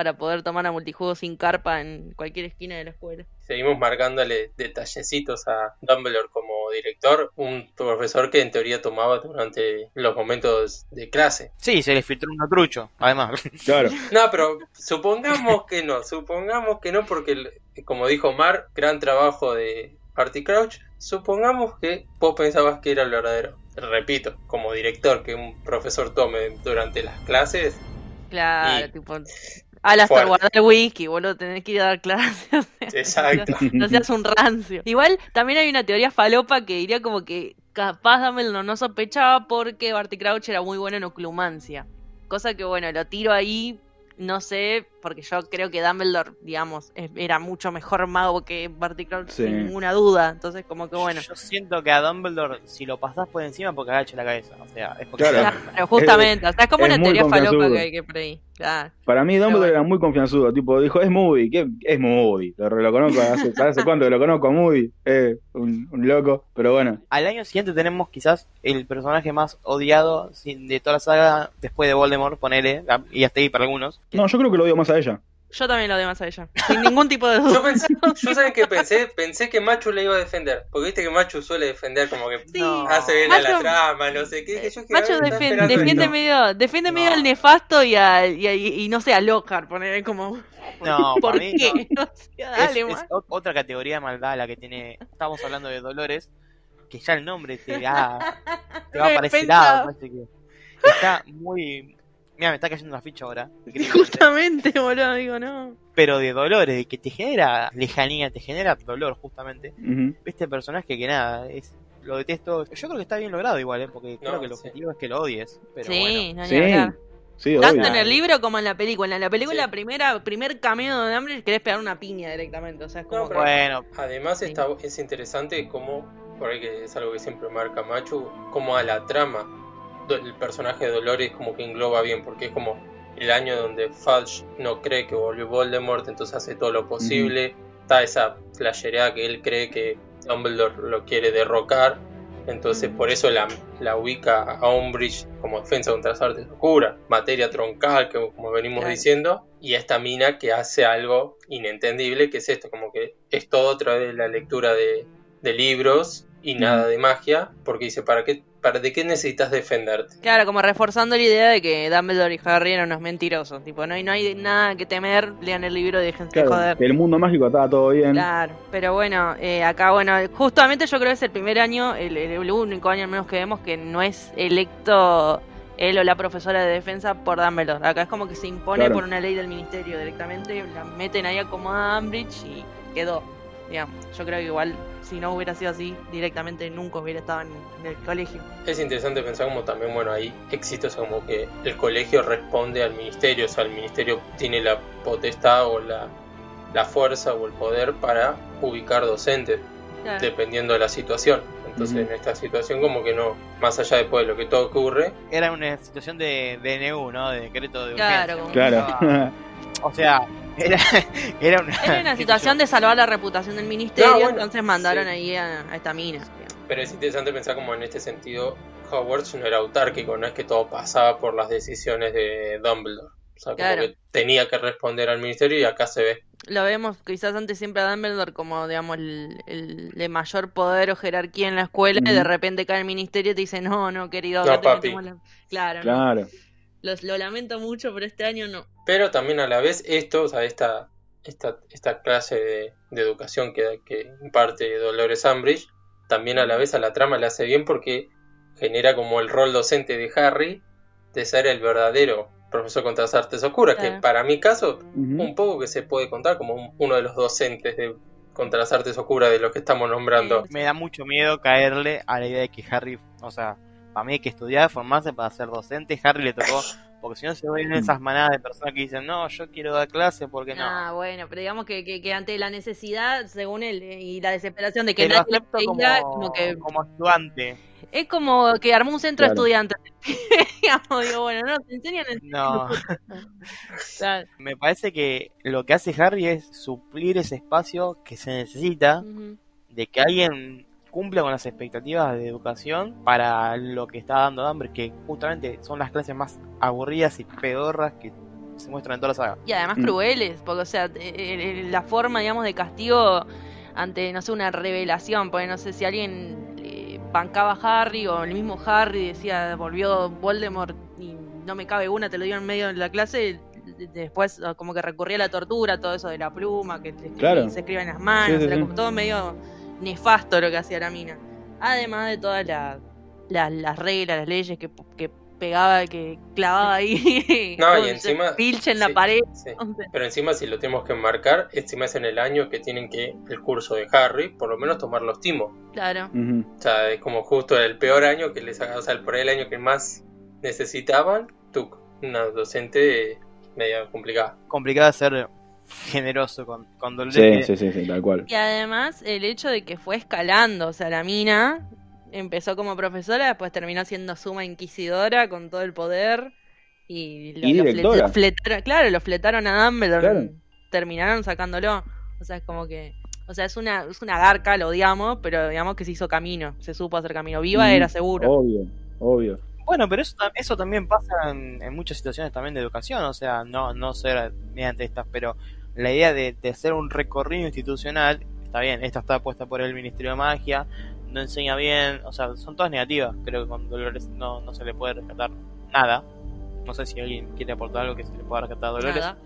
para poder tomar a multijuego sin carpa en cualquier esquina de la escuela. Seguimos marcándole detallecitos a Dumbledore como director, un profesor que en teoría tomaba durante los momentos de clase. Sí, se le filtró un trucho, además. Claro. No, pero supongamos que no, supongamos que no, porque como dijo Mar, gran trabajo de Barty Crouch, supongamos que vos pensabas que era el verdadero. Repito, como director que un profesor tome durante las clases, Claro, Y- tipo. Al hasta guardar el whisky, boludo, tenés que ir a dar clases. Exacto. No seas un rancio. Igual también hay una teoría falopa que diría como que capaz Dumbledore no sospechaba porque Barty Crouch era muy bueno en oclumancia. Cosa que bueno, lo tiro ahí, no sé, porque yo creo que Dumbledore, digamos, es- era mucho mejor mago que Barty Crouch Sí. sin ninguna duda. Entonces como que bueno. Yo siento que a Dumbledore, si lo pasás por encima, porque agacha la cabeza. O sea, es porque Claro. Claro, justamente, o sea, es como es una teoría falopa que hay que por ahí. Claro. Para mí Dumbledore bueno. era muy confianzudo, tipo, dijo, es Moody, ¿qué? Es Moody, lo, lo conozco, hace, hace cuánto que lo conozco a Moody, eh, un, un loco, pero bueno, Al año siguiente tenemos quizás el personaje más odiado sin- de toda la saga después de Voldemort, ponele, y hasta ahí para algunos. no, yo creo que lo odio más a ella. Yo también lo doy más a ella. Sin ningún tipo de Yo duda. pensé, yo sabes que pensé, pensé que Machu le iba a defender, porque viste que Machu suele defender como que Sí. No. hace bien a la Machu- trama, no sé qué. yo está defiende, medio, defiende medio al nefasto y, a, y, a- y no sé, a Lockhart, poner como, No, ¿por para mí qué? no. O sea, Es, otra categoría de maldad la que tiene. Estamos hablando de Dolores. que ya el nombre te, da, te va a parecer está muy... Mira, me está cayendo la ficha ahora. Justamente, boludo, digo, no. Pero de dolores, de que te genera lejanía, te genera dolor justamente. Este personaje que nada, es lo detesto. Yo creo que está bien logrado igual, ¿eh? porque creo No, que el sí. objetivo es que lo odies. Pero sí, bueno. no, Sí, sí, Tanto obvio. en el libro como en la película. En la película, Sí. primera, primer cameo de hambre, querés pegar una piña directamente. O sea, es como No, que- pero- Bueno, Además Sí. está, es interesante cómo, por ahí que es algo que siempre marca Machu, cómo a la trama el personaje de Dolores como que engloba bien, porque es como el año donde Fudge no cree que volvió Voldemort, entonces hace todo lo posible, está esa que él cree que Dumbledore lo quiere derrocar, entonces por eso la, la ubica a Umbridge como defensa contra las artes oscuras, materia troncal, que como venimos Claro. diciendo, y esta mina que hace algo inentendible, que es esto, como que es todo otra vez la lectura de, de libros y nada de magia, porque dice, ¿para qué, para de qué necesitas defenderte? Claro, como reforzando la idea de que Dumbledore y Harry eran unos mentirosos. Tipo, no hay, no hay nada que temer, lean el libro y déjense de Claro, joder. que el mundo mágico estaba todo bien. Claro, pero bueno, eh, acá, bueno, justamente yo creo que es el primer año, el, único año al menos que vemos que no es electo él o la profesora de defensa por Dumbledore. Acá es como que se impone Claro. por una ley del ministerio directamente, la meten ahí acomodada a Umbridge y quedó. Digamos, yo creo que igual si no hubiera sido así, directamente nunca hubiera estado en, en el colegio. Es interesante pensar como también, bueno, hay éxitos como que el colegio responde al ministerio, o sea, el ministerio tiene la potestad o la, la fuerza o el poder para ubicar docentes, Claro. dependiendo de la situación. Entonces, en esta situación, como que no, más allá después de lo que todo ocurre, era una situación de DNU, ¿no? De decreto de Claro, urgencia. Claro. Estaba- O sea, era, era una, Era una situación de salvar la reputación del ministerio, No, bueno, entonces mandaron sí. ahí a, a esta mina. pero es interesante pensar como en este sentido, Hogwarts no era autárquico, no es que todo pasaba por las decisiones de Dumbledore. O sea, como Claro. que tenía que responder al ministerio y acá se ve. Lo vemos quizás antes siempre a Dumbledore como, digamos, el, el de mayor poder o jerarquía en la escuela y de repente cae el ministerio y te dice, no, no, querido, No, papi. metemos la-". Claro, no. Los- lo lamento mucho, pero este año no. Pero también a la vez esto, o sea, esta, esta, esta clase de, de educación que, que imparte Dolores Umbridge, también a la vez a la trama le hace bien porque genera como el rol docente de Harry de ser el verdadero profesor contra las artes oscuras, que para mi caso, un poco que se puede contar como un- uno de los docentes de contra las artes oscuras de los que estamos nombrando. me da mucho miedo caerle a la idea de que Harry, o sea, para mí hay que estudiar, formarse para ser docente. Harry le tocó, porque si no se ven esas manadas de personas que dicen, no, yo quiero dar clase porque no. Ah, bueno, pero digamos que, que, que ante la necesidad, según él, eh, y la desesperación de que lo nadie le acepto como, como que como ayudante. es como que armó un centro de Claro. estudiantes. digamos, digo, bueno, no, te enseñan en No, Claro. me parece que lo que hace Harry es suplir ese espacio que se necesita Ujú. de que alguien cumpla con las expectativas de educación para lo que está dando Dumbledore, que justamente son las clases más aburridas y pedorras que se muestran en toda la saga. Y además Mm. crueles, porque, o sea, eh, eh, la forma, digamos, de castigo ante, no sé, una revelación, porque no sé si alguien eh, bancaba a Harry o el mismo Harry decía, volvió Voldemort y no me cabe una, te lo digo en medio de la clase, de- después como que recurría a la tortura, todo eso de la pluma, que te Claro. se escribe en las manos, Sí, sí, era como todo medio nefasto lo que hacía la mina. Además de todas la- la- las reglas, las leyes que, que pegaba, que clavaba ahí. No, y encima- Pilche en la pared. sí. Pero encima si lo tenemos que marcar, encima es en el año que tienen que el curso de Harry, por lo menos tomar los timos. Claro. O sea, es como justo el peor año que les haga, o sea, el por ahí el año que más necesitaban, tú, una docente media complicada. Complicado ser generoso con, con Dolores. Sí, sí, sí, sí, tal cual. Y además el hecho de que fue escalando, o sea, la mina empezó como profesora, después terminó siendo suma inquisidora con todo el poder y lo, Y lo fle- directora. lo fletaron, claro, lo fletaron a Dumbledore, Claro. terminaron sacándolo. O sea, es como que, o sea, es una es una garca, lo odiamos, pero digamos que se hizo camino, se supo hacer camino. Viva era seguro. Obvio, obvio. Bueno, pero eso, eso también pasa en, en muchas situaciones también de educación, o sea, no, no ser mediante estas, pero la idea de, de hacer un recorrido institucional, está bien, esta está puesta por el Ministerio de Magia, no enseña bien, o sea, son todas negativas, creo que con Dolores no, no se le puede rescatar nada. No sé si alguien quiere aportar algo que se le pueda rescatar a Dolores. Nada.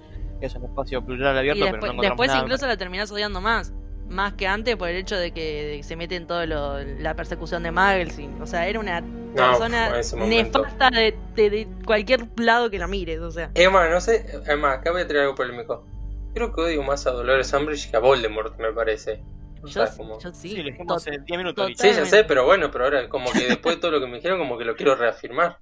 Es un espacio plural Y abierto, pero después, no encontramos después nada. incluso la terminás odiando más. más que antes por el hecho de que, se mete en todo lo, la persecución de Muggles. y- o sea, era una persona nefasta de, de- de cualquier lado que la mires. O sea, Emma, no sé, además, acá voy a traer algo polémico. Creo que odio más a Dolores Umbridge que a Voldemort, me parece. O yo, sea, como- yo sí. Sí, lo dijimos tot- hace 10 minutos. total. ahorita. Sí, ya sé, pero bueno, pero ahora como que después de todo lo que me dijeron, como que lo quiero reafirmar.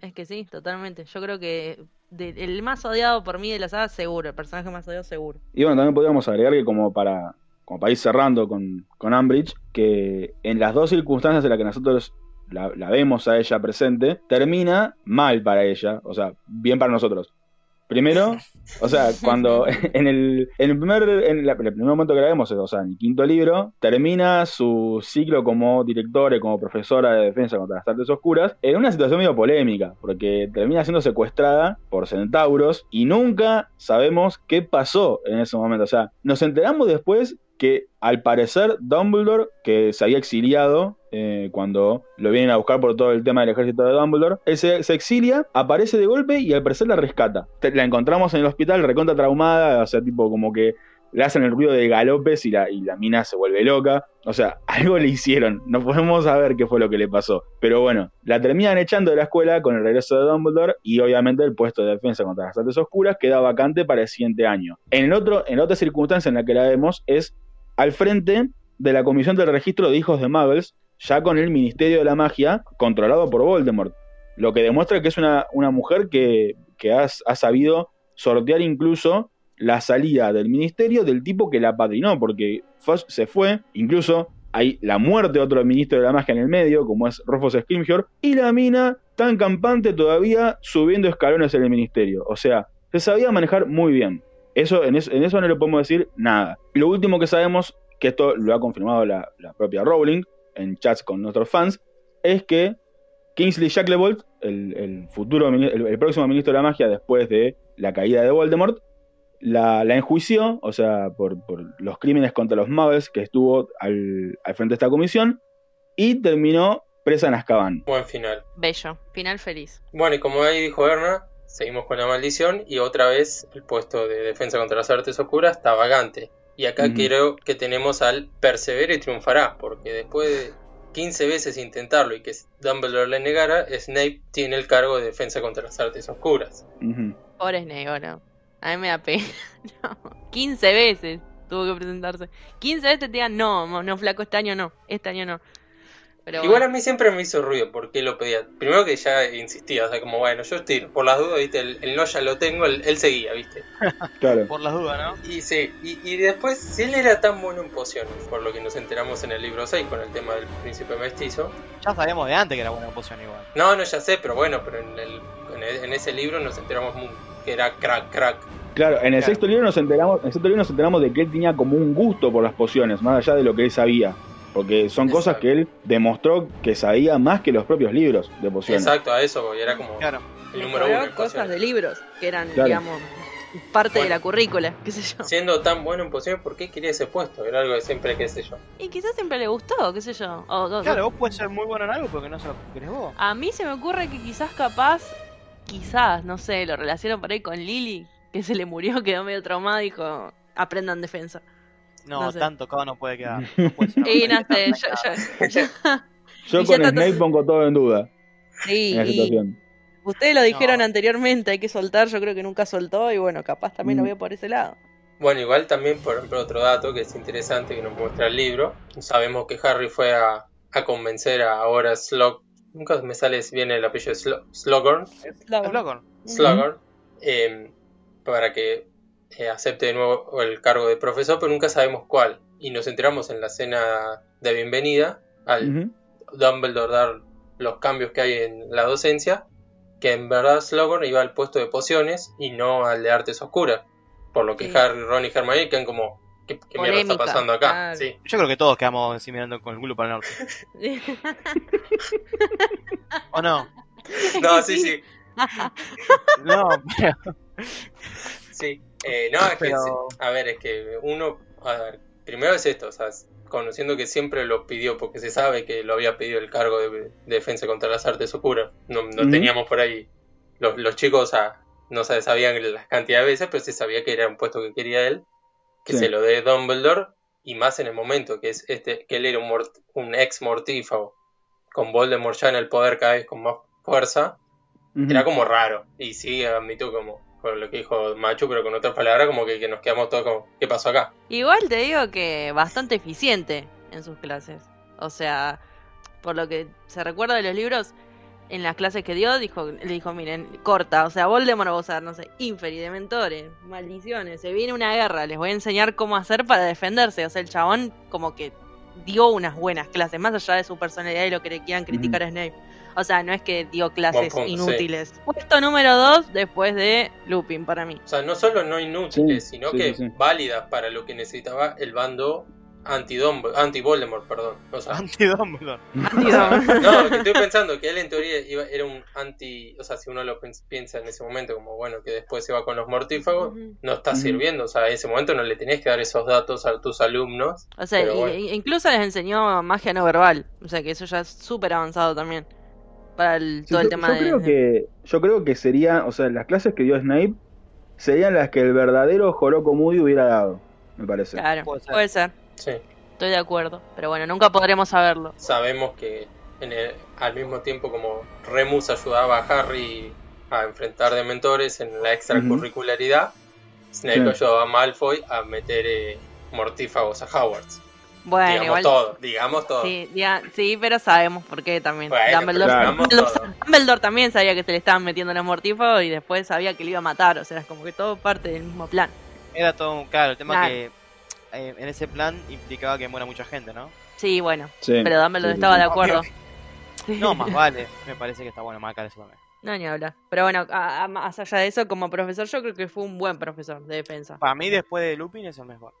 Es que sí, totalmente. Yo creo que de- el más odiado por mí de la saga, seguro. El personaje más odiado, seguro. Y bueno, también podríamos agregar que como para, como para ir cerrando con, con Umbridge, que en las dos circunstancias en las que nosotros la, la vemos a ella presente, termina mal para ella, o sea, bien para nosotros. Primero, o sea, cuando en el, en el primer en la- el primer momento que la vemos, o sea, en el quinto libro, termina su ciclo como directora y como profesora de defensa contra las artes oscuras en una situación medio polémica, porque termina siendo secuestrada por centauros y nunca sabemos qué pasó en ese momento. O sea, nos enteramos después que al parecer Dumbledore, que se había exiliado eh, cuando lo vienen a buscar por todo el tema del ejército de Dumbledore, él se, exilia, aparece de golpe y al parecer la rescata. La encontramos en el hospital recontra traumada, o sea, tipo como que le hacen el ruido de galopes y la, y la mina se vuelve loca. O sea, algo le hicieron. No podemos saber qué fue lo que le pasó. Pero bueno, la terminan echando de la escuela con el regreso de Dumbledore y obviamente el puesto de defensa contra las artes oscuras queda vacante para el siguiente año. En, el otro, en otra circunstancia en la que la vemos es al frente de la Comisión del Registro de Hijos de Muggles, ya con el Ministerio de la Magia controlado por Voldemort. Lo que demuestra que es una, una mujer que, que ha, ha sabido sortear incluso la salida del ministerio del tipo que la padrinó, porque se fue, incluso hay la muerte de otro ministro de la magia en el medio, como es Rufus Scrimgeour, y la mina tan campante todavía subiendo escalones en el ministerio. O sea, se sabía manejar muy bien. Eso, en, eso, en eso no le podemos decir nada. Lo último que sabemos, que esto lo ha confirmado la, la propia Rowling en chats con nuestros fans, es que Kingsley Shacklebolt, el, el futuro, el, el próximo ministro de la magia después de la caída de Voldemort, la, la enjuició, o sea, por, por los crímenes contra los Muggles que estuvo al, al frente de esta comisión, y terminó presa en Azkaban. Buen final. Bello. Final feliz. Bueno, y como ahí dijo Erna, seguimos con la maldición y otra vez el puesto de defensa contra las artes oscuras está vagante. Y acá Ujú. creo que tenemos al persevera y triunfará, porque después de 15 veces intentarlo y que Dumbledore le negara, Snape tiene el cargo de defensa contra las artes oscuras. Ujú. Pobre Snape, boludo. A mí me da pena. No. 15 veces tuvo que presentarse. 15 veces te digan, no, no, flaco, este año no. Este año no. Pero Igual a bueno, mí siempre me hizo ruido porque lo pedía. Primero que ya insistía, o sea, como bueno, yo estoy por las dudas, ¿viste? El, el no ya lo tengo, él, él seguía, ¿viste? Claro. Por las dudas, ¿no? Y sí, y, y después, si él era tan bueno en pociones, por lo que nos enteramos en el libro 6 con el tema del príncipe mestizo. Ya sabíamos de antes que era buena poción igual. No, no, ya sé, pero bueno, pero en, el, en, el- en ese libro nos enteramos mu- que era crack, crack. Claro, en el Claro. sexto libro nos enteramos, en el sexto libro nos enteramos de que él tenía como un gusto por las pociones, más allá de lo que él sabía. Porque son cosas que él demostró que sabía más que los propios libros de pociones. Exacto, a eso, voy, era como Claro. el me número uno. cosas pociones. de libros que eran, Claro. digamos, parte de la currícula, qué sé yo. Siendo tan bueno en pociones, ¿por qué quería ese puesto? Era algo que siempre, qué sé yo. Y quizás siempre le gustó, qué sé yo. O- o- Claro, vos puedes ser muy bueno en algo porque no se lo querés vos. A mí se me ocurre que quizás capaz, quizás, no sé, lo relaciono por ahí con Lily, que se le murió, quedó medio traumada y dijo, aprendan defensa. No, No sé. tan tocado no puede quedar. No puede ser. Y no sé, yo, yo- yo- Yo Y con tanto- Snape pongo todo en duda sí, en situación. ustedes lo dijeron No. anteriormente, hay que soltar, yo creo que nunca soltó y bueno, capaz también lo Mm. veo por ese lado. Bueno, igual también, por ejemplo, otro dato que es interesante que nos muestra el libro. Sabemos que Harry fue a, a convencer a ahora Slog... Nunca me sale bien el apellido de Slo- Slughorn. Es loco. Slughorn, eh, para que eh, acepte de nuevo el cargo de profesor, pero nunca sabemos cuál. Y nos enteramos en la escena de bienvenida al. Dumbledore dar los cambios que hay en la docencia, que en verdad Slughorn iba al puesto de pociones y no al de artes oscuras. Por lo que Sí. Harry, Ron y Hermione quedan como, ¿qué, qué mierda está pasando acá? claro. Sí. Yo creo que todos quedamos así mirando con el culo para el norte. ¿O no? No, sí, sí. No, pero... Sí, eh, no, es que, Pero- a ver, es que uno, a ver, primero es esto, o sea, conociendo que siempre lo pidió, porque se sabe que lo había pedido el cargo de, de defensa contra las artes oscuras, no, teníamos por ahí, los, los chicos, o sea, no se sabían las cantidad de veces, pero se sabía que era un puesto que quería él, que Sí. se lo dé Dumbledore, y más en el momento que es este que él era un, mort- un ex mortífago con Voldemort ya en el poder cada vez con más fuerza, era como raro. Y sí, admito como con lo que dijo Machu, pero con otras palabras como que, que nos quedamos todos como, ¿qué pasó acá? Igual te digo que bastante eficiente en sus clases. O sea, por lo que se recuerda de los libros, en las clases que dio, dijo, le dijo, miren, corta, o sea, Voldemort va a usar, no sé, inferi, dementores, maldiciones, se viene una guerra, les voy a enseñar cómo hacer para defenderse. O sea, el chabón como que dio unas buenas clases, más allá de su personalidad y lo que le quieran criticar a Snape. O sea, no es que dio clases punto, sí. inútiles. Puesto número dos después de Lupin para mí. O sea, no solo no inútiles, Sí, sino sí, que válidas para lo que necesitaba el bando anti-Voldemort, perdón. O sea, Anti-Dumbledore. No, que estoy pensando que él en teoría iba- era un anti, o sea, si uno lo piensa en ese momento como bueno, que después se va con los mortífagos, no está sirviendo, o sea, en ese momento no le tenías que dar esos datos a tus alumnos. O sea, bueno. incluso les enseñó magia no verbal. O sea, que eso ya es súper avanzado también. Para el, Sí, todo el yo, tema yo de. creo que yo creo que sería, o sea, las clases que dio Snape serían las que el verdadero Joroco Moody hubiera dado, me parece. Claro, Puede puede ser. Sí, Estoy de acuerdo. Pero bueno, nunca podremos saberlo. sabemos que en el- al mismo tiempo como Remus ayudaba a Harry a enfrentar dementores en la extracurricularidad, Snape Sí. ayudaba a Malfoy a meter eh, mortífagos a Hogwarts. Bueno, digamos igual. todo, digamos todo. Sí, sí, pero sabemos por qué también. Bueno, Dumbledore, también sabía que se le estaban metiendo los mortífagos y después sabía que le iba a matar. O sea, es como que todo parte del mismo plan. Era todo un claro, el tema Claro. que eh, en ese plan implicaba que muera mucha gente, ¿no? Sí, bueno. Sí, Pero Dumbledore sí, estaba sí. de acuerdo. No, más vale. Me parece que está bueno marcar eso también. No, ni hablar. Pero bueno, a- a- más allá de eso, como profesor, yo creo que fue un buen profesor de defensa. Para mí, después de Lupin, eso es mejor.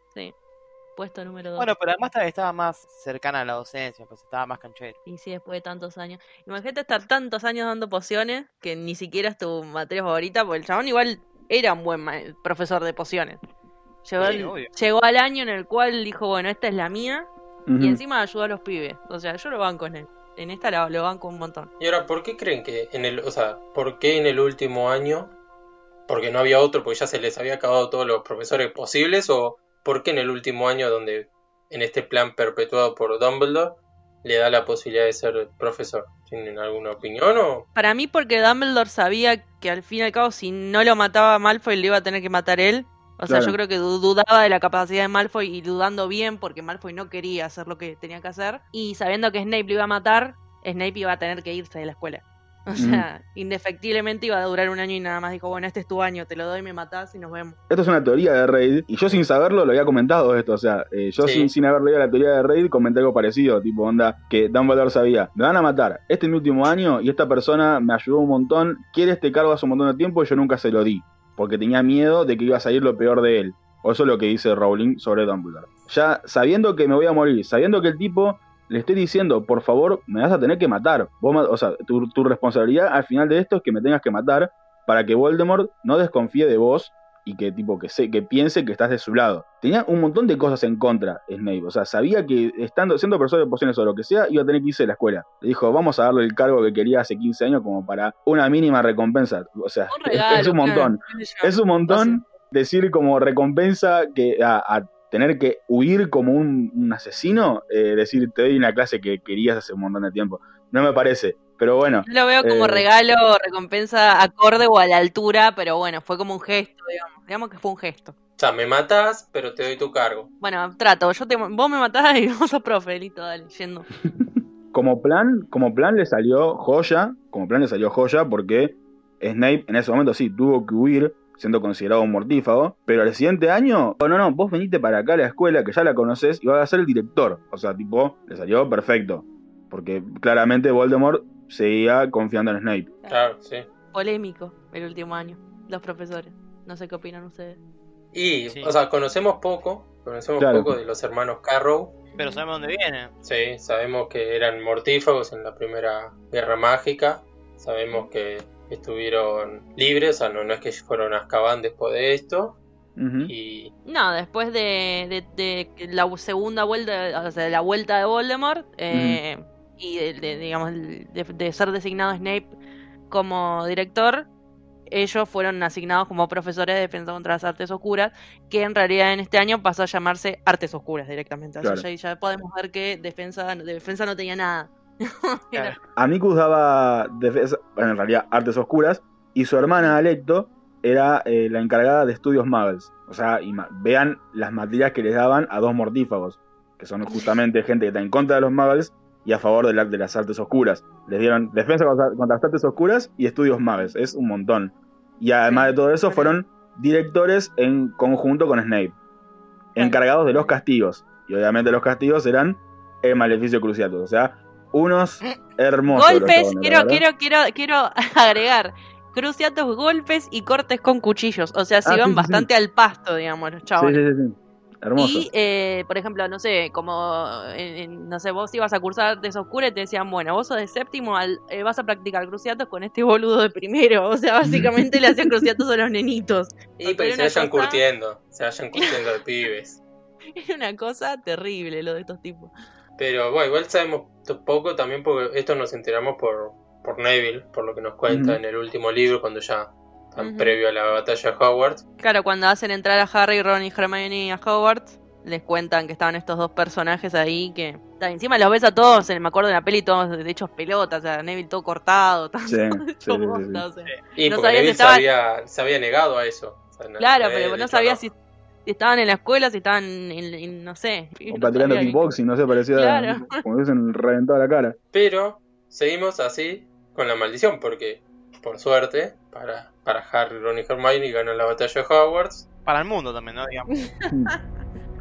Puesto número dos. Bueno, pero además estaba- más cercana a la docencia, pues estaba más canchero. Y sí, después de tantos años. Imagínate estar tantos años dando pociones que ni siquiera es tu materia favorita, porque el chabón igual era un buen profesor de pociones. Llegó, Sí, llegó al año en el cual dijo, bueno, esta es la mía, y encima ayudó a los pibes. O sea, yo lo banco en él. En esta lo, lo banco un montón. Y ahora, ¿por qué creen que en el, o sea, por qué en el último año, porque no había otro, porque ya se les había acabado todos los profesores posibles, o por qué en el último año donde en este plan perpetuado por Dumbledore le da la posibilidad de ser profesor? ¿Tienen alguna opinión o? Para mí, porque Dumbledore sabía que al fin y al cabo, si no lo mataba Malfoy, le iba a tener que matar él. O sea, Claro. yo creo que du- dudaba de la capacidad de Malfoy y dudando bien, porque Malfoy no quería hacer lo que tenía que hacer. Y sabiendo que Snape lo iba a matar, Snape iba a tener que irse de la escuela. O sea, indefectiblemente iba a durar un año y nada más dijo, bueno, este es tu año, te lo doy, me matás y nos vemos. Esto es una teoría de Raid, y yo sin saberlo lo había comentado esto, o sea, eh, yo Sí. sin, sin haber leído la teoría de Raid comenté algo parecido, tipo onda, que Dumbledore sabía, me van a matar, este es mi último año y esta persona me ayudó un montón, quiere este cargo hace un montón de tiempo y yo nunca se lo di, porque tenía miedo de que iba a salir lo peor de él. O eso es lo que dice Rowling sobre Dumbledore. Ya sabiendo que me voy a morir, sabiendo que el tipo le estoy diciendo, por favor, me vas a tener que matar. Vos, o sea, tu, tu responsabilidad al final de esto es que me tengas que matar para que Voldemort no desconfíe de vos y que tipo que se, que piense que estás de su lado. Tenía un montón de cosas en contra Snape, o sea, sabía que estando siendo profesor de pociones o lo que sea, iba a tener que irse de la escuela. Le dijo, "Vamos a darle el cargo que quería hace 15 años como para una mínima recompensa." O sea, Un es- regalo, es, un montón. claro. Es un montón decir como recompensa que a, a tener que huir como un, un asesino, eh, decir te doy una clase que querías hace un montón de tiempo. No me parece, pero bueno. Yo lo veo como Eh, regalo recompensa acorde o a la altura, pero bueno, fue como un gesto, digamos. Digamos que fue un gesto. O sea, me matas, pero te doy tu cargo. Bueno, trato, yo te, vos me matás y vos sos profe, listo, dale, yendo. como plan, como plan le salió joya, como plan le salió joya porque Snape en ese momento sí tuvo que huir siendo considerado un mortífago, pero al siguiente año, oh, no, no, vos veniste para acá a la escuela que ya la conoces y vas a ser el director. O sea, tipo, le salió perfecto, porque claramente Voldemort seguía confiando en Snape. Claro, sí. Polémico el último año, los profesores. No sé qué opinan ustedes. Y, Sí. o sea, conocemos poco, conocemos Claro. poco de los hermanos Carrow. Pero sabemos dónde viene. Sí, sabemos que eran mortífagos en la primera guerra mágica. Sabemos que estuvieron libres, o sea, no, no es que fueron a Azkaban después de esto. Y No, después de, de- de la segunda vuelta, o sea, de la vuelta de Voldemort, eh, y de, de- digamos, de, de ser designado Snape como director, ellos fueron asignados como profesores de defensa contra las artes oscuras, que en realidad en este año pasó a llamarse artes oscuras directamente. Así Claro. ya, ya podemos ver que defensa, de defensa no tenía nada. Amicus daba defensa, bueno, en realidad artes oscuras, y su hermana Alecto era eh, la encargada de estudios muggles. O sea, vean las materias que les daban a dos mortífagos, que son justamente gente que está en contra de los muggles y a favor de, la- de las artes oscuras. Les dieron defensa contra, contra las artes oscuras y estudios muggles, es un montón. Y además de todo eso, fueron directores en conjunto con Snape, encargados de los castigos. Y obviamente los castigos eran el maleficio cruciatus, o sea, unos hermosos. golpes, quiero, quiero, quiero, quiero agregar. Cruciatos, golpes y cortes con cuchillos. O sea, se Ah, iban sí, sí, bastante al pasto, digamos, los chavos. Sí, sí, sí, sí. Hermoso. Y, eh, por ejemplo, no sé, como, en- en- no sé, vos ibas a cursar artes oscuras y te decían, bueno, vos sos de séptimo, al- eh, vas a practicar cruciatos con este boludo de primero. O sea, básicamente le hacían cruciatos a los nenitos. Y pues se vayan cosa- curtiendo, se vayan curtiendo de pibes. Era una cosa terrible lo de estos tipos. Pero bueno, igual sabemos poco también porque esto nos enteramos por, por Neville, por lo que nos cuenta en el último libro, cuando ya tan previo a la batalla de Hogwarts. Claro, cuando hacen entrar a Harry, Ron y Hermione a Hogwarts, les cuentan que estaban estos dos personajes ahí que... Encima los ves a todos, en- me acuerdo de la peli, todos de hechos pelotas, o sea, Neville todo cortado, todo Sí, bosta, sí. o sea. Y No porque Neville estaba- se, había, se había negado a eso. O sea, no- Claro, había pero no sabía no. si, si estaban en la escuela, si estaban en, en- no sé. O no practicando kickboxing, no sé, parecía Claro. como hubiesen reventado la cara. Pero seguimos así con la maldición, porque por suerte, para, para Harry, Ron y Hermione ganan la batalla de Hogwarts. Para el mundo también, ¿no? Digamos.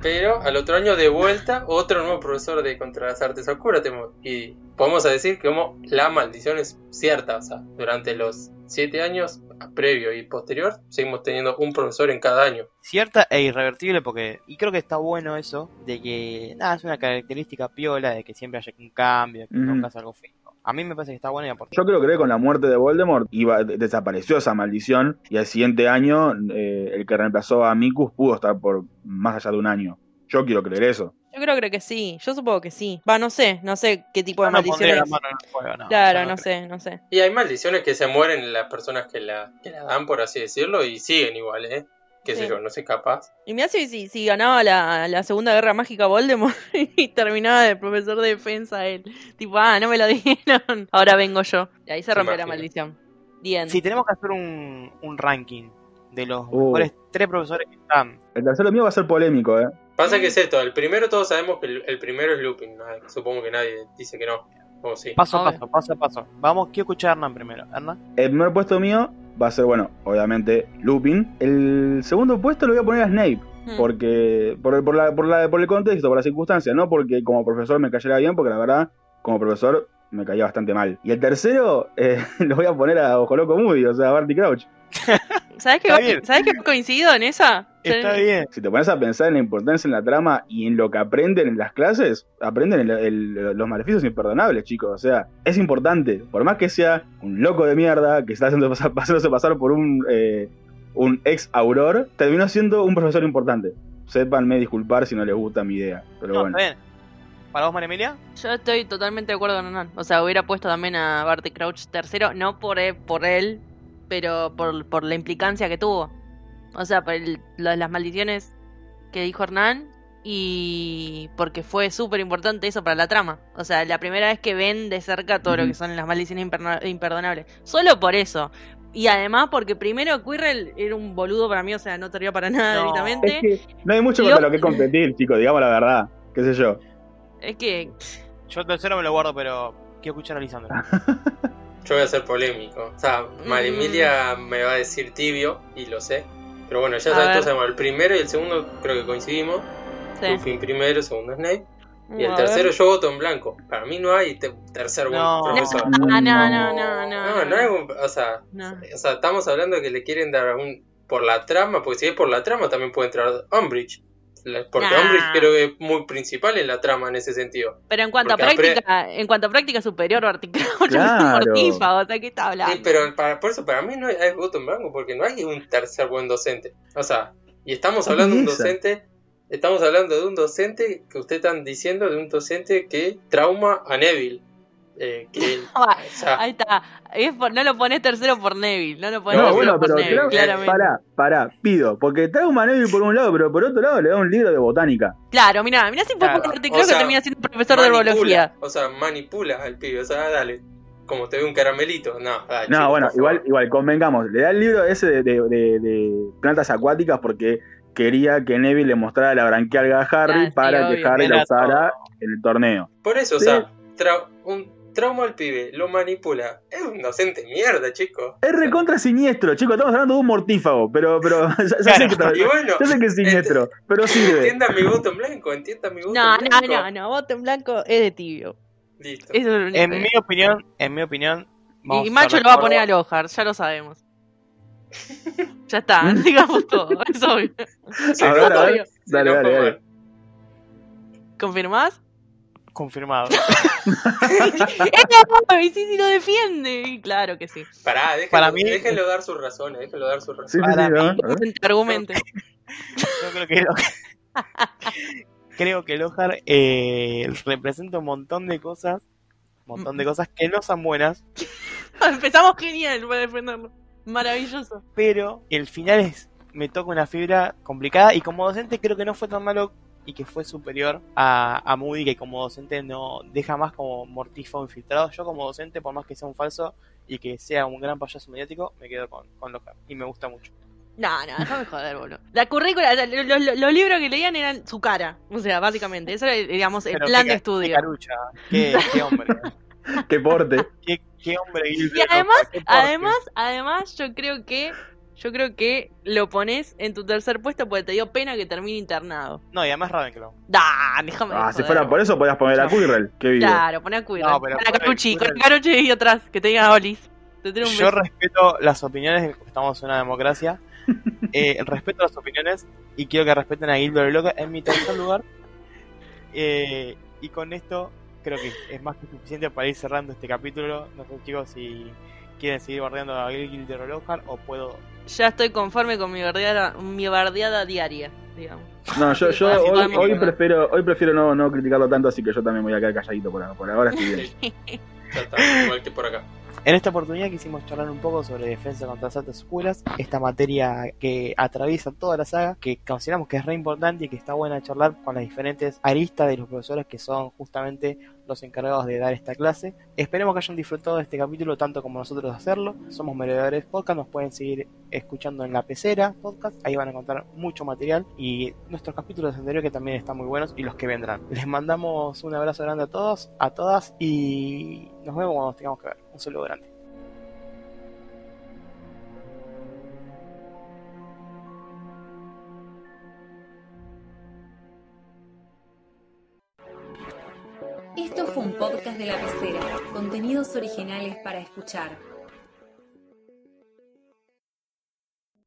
Pero al otro año de vuelta, otro nuevo profesor de contra las artes oscuras tenemos. Y podemos decir que como la maldición es cierta. O sea, durante los siete años, previo y posterior, seguimos teniendo un profesor en cada año. Cierta e irrevertible porque... Y creo que está bueno eso, de que... Nada, es una característica piola, de que siempre haya un cambio, que Ujú. nunca es algo fijo. A mí me parece que está bueno y aporta. Yo creo que con la muerte de Voldemort iba, de- desapareció esa maldición y al siguiente año eh, el que reemplazó a Mikus pudo estar por más allá de un año. Yo quiero creer eso. Yo creo, creo que sí, yo supongo que sí. Va, no sé, no sé qué tipo de No maldiciones. la mano en el fuego, no. claro, no, sé, no sé. Y hay maldiciones que se mueren las personas que la, que la dan, por así decirlo, y siguen igual, ¿eh? Qué sé yo, no sé capaz. Y me hace si, si ganaba la, la Segunda Guerra Mágica Voldemort y terminaba de profesor de defensa él. Tipo, ah, no me lo dieron. Ahora vengo yo. Y ahí se rompe la maldición. Bien. Si tenemos que hacer un, un ranking de los Uh. mejores tres profesores que están. El tercero mío va a ser polémico, ¿eh? Pasa que es esto, el primero todos sabemos que el, el primero es Lupin, ¿no? supongo que nadie dice que no. Sí. Paso a paso, paso a paso. Vamos, quiero escuchar a Hernán primero. Hernán. El primer puesto mío va a ser, bueno, obviamente Lupin. El segundo puesto lo voy a poner a Snape. Mm. Porque, por, el- por, la, por, la, por el contexto, por las circunstancias, no porque como profesor me cayera bien, porque la verdad, como profesor me caía bastante mal. Y el tercero, eh, lo voy a poner a Ojo Loco Moody, o sea, a Barty Crouch. ¿Sabes que, Está bien. ¿Sabes que he coincidido en esa? Está bien. Si te pones a pensar en la importancia en la trama y en lo que aprenden en las clases, aprenden el- el- los maleficios imperdonables, chicos. O sea, es importante. Por más que sea un loco de mierda que está haciendo pasar, haciéndose pasar por un, eh, un ex auror, terminó siendo un profesor importante. Sépanme disculpar si no les gusta mi idea. Pero No, bueno. está bien. ¿Para vos, María Emilia? Yo estoy totalmente de acuerdo con Hernán. O sea, hubiera puesto también a Barty Crouch tercero, no por él, por él pero por, por la implicancia que tuvo. O sea, por el- lo- las maldiciones que dijo Hernán y porque fue súper importante eso para la trama. O sea, la primera vez que ven de cerca todo lo que son las maldiciones imperdonables. Solo por eso. Y además porque primero Quirrell era un boludo para mí, o sea, no servía para nada No. directamente. Es que no hay mucho contra lo- lo que competir, chicos, digamos la verdad. ¿Qué sé yo? Es que Yo el tercero me lo guardo, pero quiero escuchar a Lisandro. Yo voy a ser polémico. O sea, María Mm. Me va a decir tibio, y lo sé. Pero bueno, ya sabes, el primero y el segundo creo que coincidimos. sí. Lupin primero, segundo Snape. Y el tercero yo voto en blanco. Para mí no hay te- tercer buen No. profesor. No, no, no, no, No, no. no hay un- o sea, No. o sea, estamos hablando de que le quieren dar un por la trama, porque si es por la trama también puede entrar Umbridge. Porque Nah. Creo que es muy principal en la trama en ese sentido. Pero en cuanto a Porque práctica, en cuanto a práctica superior, Crouch es Claro. mortífago, o sea, ¿qué está hablando? Sí, pero para, por eso para mí no hay, hay voto en blanco, porque no hay un tercer buen docente. O sea, y estamos hablando de un docente, estamos hablando de un docente que ustedes están diciendo de un docente que trauma a Neville. Eh, que él- Ah, Ahí está. Es por- no lo pones tercero por Neville. No lo pones No, bueno, por pero Neville, creo- claramente. pará, pará, pido, porque trauma Neville por un lado, pero por otro lado le da un libro de botánica. Claro, mira, mira si puedo Claro. ponerte, O creo sea, que termina siendo profesor de herbología. O sea, manipula al pibe, o sea, dale. Como te ve un caramelito, no, dale, No, chico, bueno, igual, igual, convengamos, le da el libro ese de, de- de- de plantas acuáticas porque quería que Neville le mostrara la branquialga a Harry Ah, sí, para obvio. que Harry la usara todo. en el torneo. Por eso, Sí. o sea, un trauma al pibe, lo manipula. Es un docente mierda, chico. Es recontra siniestro, chicos, estamos hablando de un mortífago, pero, pero ya, ya sé que, Y bueno, ya sé que es siniestro, pero sirve. entienda mi voto en blanco, entienda mi voto No, en no, blanco. no, no. Voto en blanco es de tibio. Listo. Eso es lo único En mi opinión, en mi opinión. Y Macho lo va a poner a acuerdo. Lohar, ya lo sabemos. ya está, digamos todo, es obvio. Sí, A no ver, a fue- ver, sí, dale, no dale, dale. ¿Confirmás? Confirmado. ¡Eh, y sí, sí lo defiende! Claro que sí. Pará, Para mí- déjenlo dar sus razones, déjenlo dar sus razones. sí, Para sí, mí- a ver. Argumente. Yo creo que lo- creo que Lohar eh, representa un montón de cosas, un montón de cosas que no son buenas, Empezamos genial para defenderlo. Maravilloso. pero el final es me toca una fibra complicada y como docente creo que no fue tan malo y que fue superior a, a Moody que como docente no deja más como mortífago infiltrado. Yo como docente, por más que sea un falso y que sea un gran payaso mediático, me quedo con, con Lockhart y me gusta mucho. No, no, déjame joder, boludo. La currícula, la- los, los- los libros que leían eran su cara. O sea, básicamente. Eso era, digamos, el Pero plan qué de estudio. Qué carucha, qué, qué hombre, Qué porte. qué, qué hombre Y además, Lockhart, qué porte. además, además, yo creo que. Yo creo que lo pones en tu tercer puesto porque te dio pena que termine internado. No, y además Ravenclaw. Da, déjame. Ah, si fuera por eso podías poner a Quirrell, que vive. Claro, poné a Quirrell. No, pero con la pon el Carucci, con. Carucci ahí atrás, que te diga Olis. Te un Yo beso. respeto las opiniones, estamos en una democracia. Eh, respeto las opiniones y quiero que respeten a Gilbert Loca en mi tercer lugar. Eh, y con esto creo que es más que suficiente para ir cerrando este capítulo. No sé, chicos, si quieren seguir bardeando a Gilbert Lockhart o puedo. Ya estoy conforme con mi bardeada, mi bardeada diaria, digamos. No, yo, yo hoy, hoy prefiero, hoy prefiero no, no criticarlo tanto, así que yo también voy a quedar calladito por, por ahora. Estoy bien. Ya está, igual que por acá. En esta oportunidad quisimos charlar un poco sobre defensa contra las altas escuelas, esta materia que atraviesa toda la saga, que consideramos que es re importante y que está buena charlar con las diferentes aristas de los profesores que son justamente los encargados de dar esta clase. Esperemos que hayan disfrutado de este capítulo tanto como nosotros de hacerlo. Somos Merodeadores Podcast, nos pueden seguir escuchando en la pecera podcast, ahí van a encontrar mucho material y nuestros capítulos anteriores que también están muy buenos y los que vendrán. Les mandamos un abrazo grande a todos, a todas y nos vemos cuando nos tengamos que ver. Un saludo grande. Esto fue un podcast de la pecera, contenidos originales para escuchar.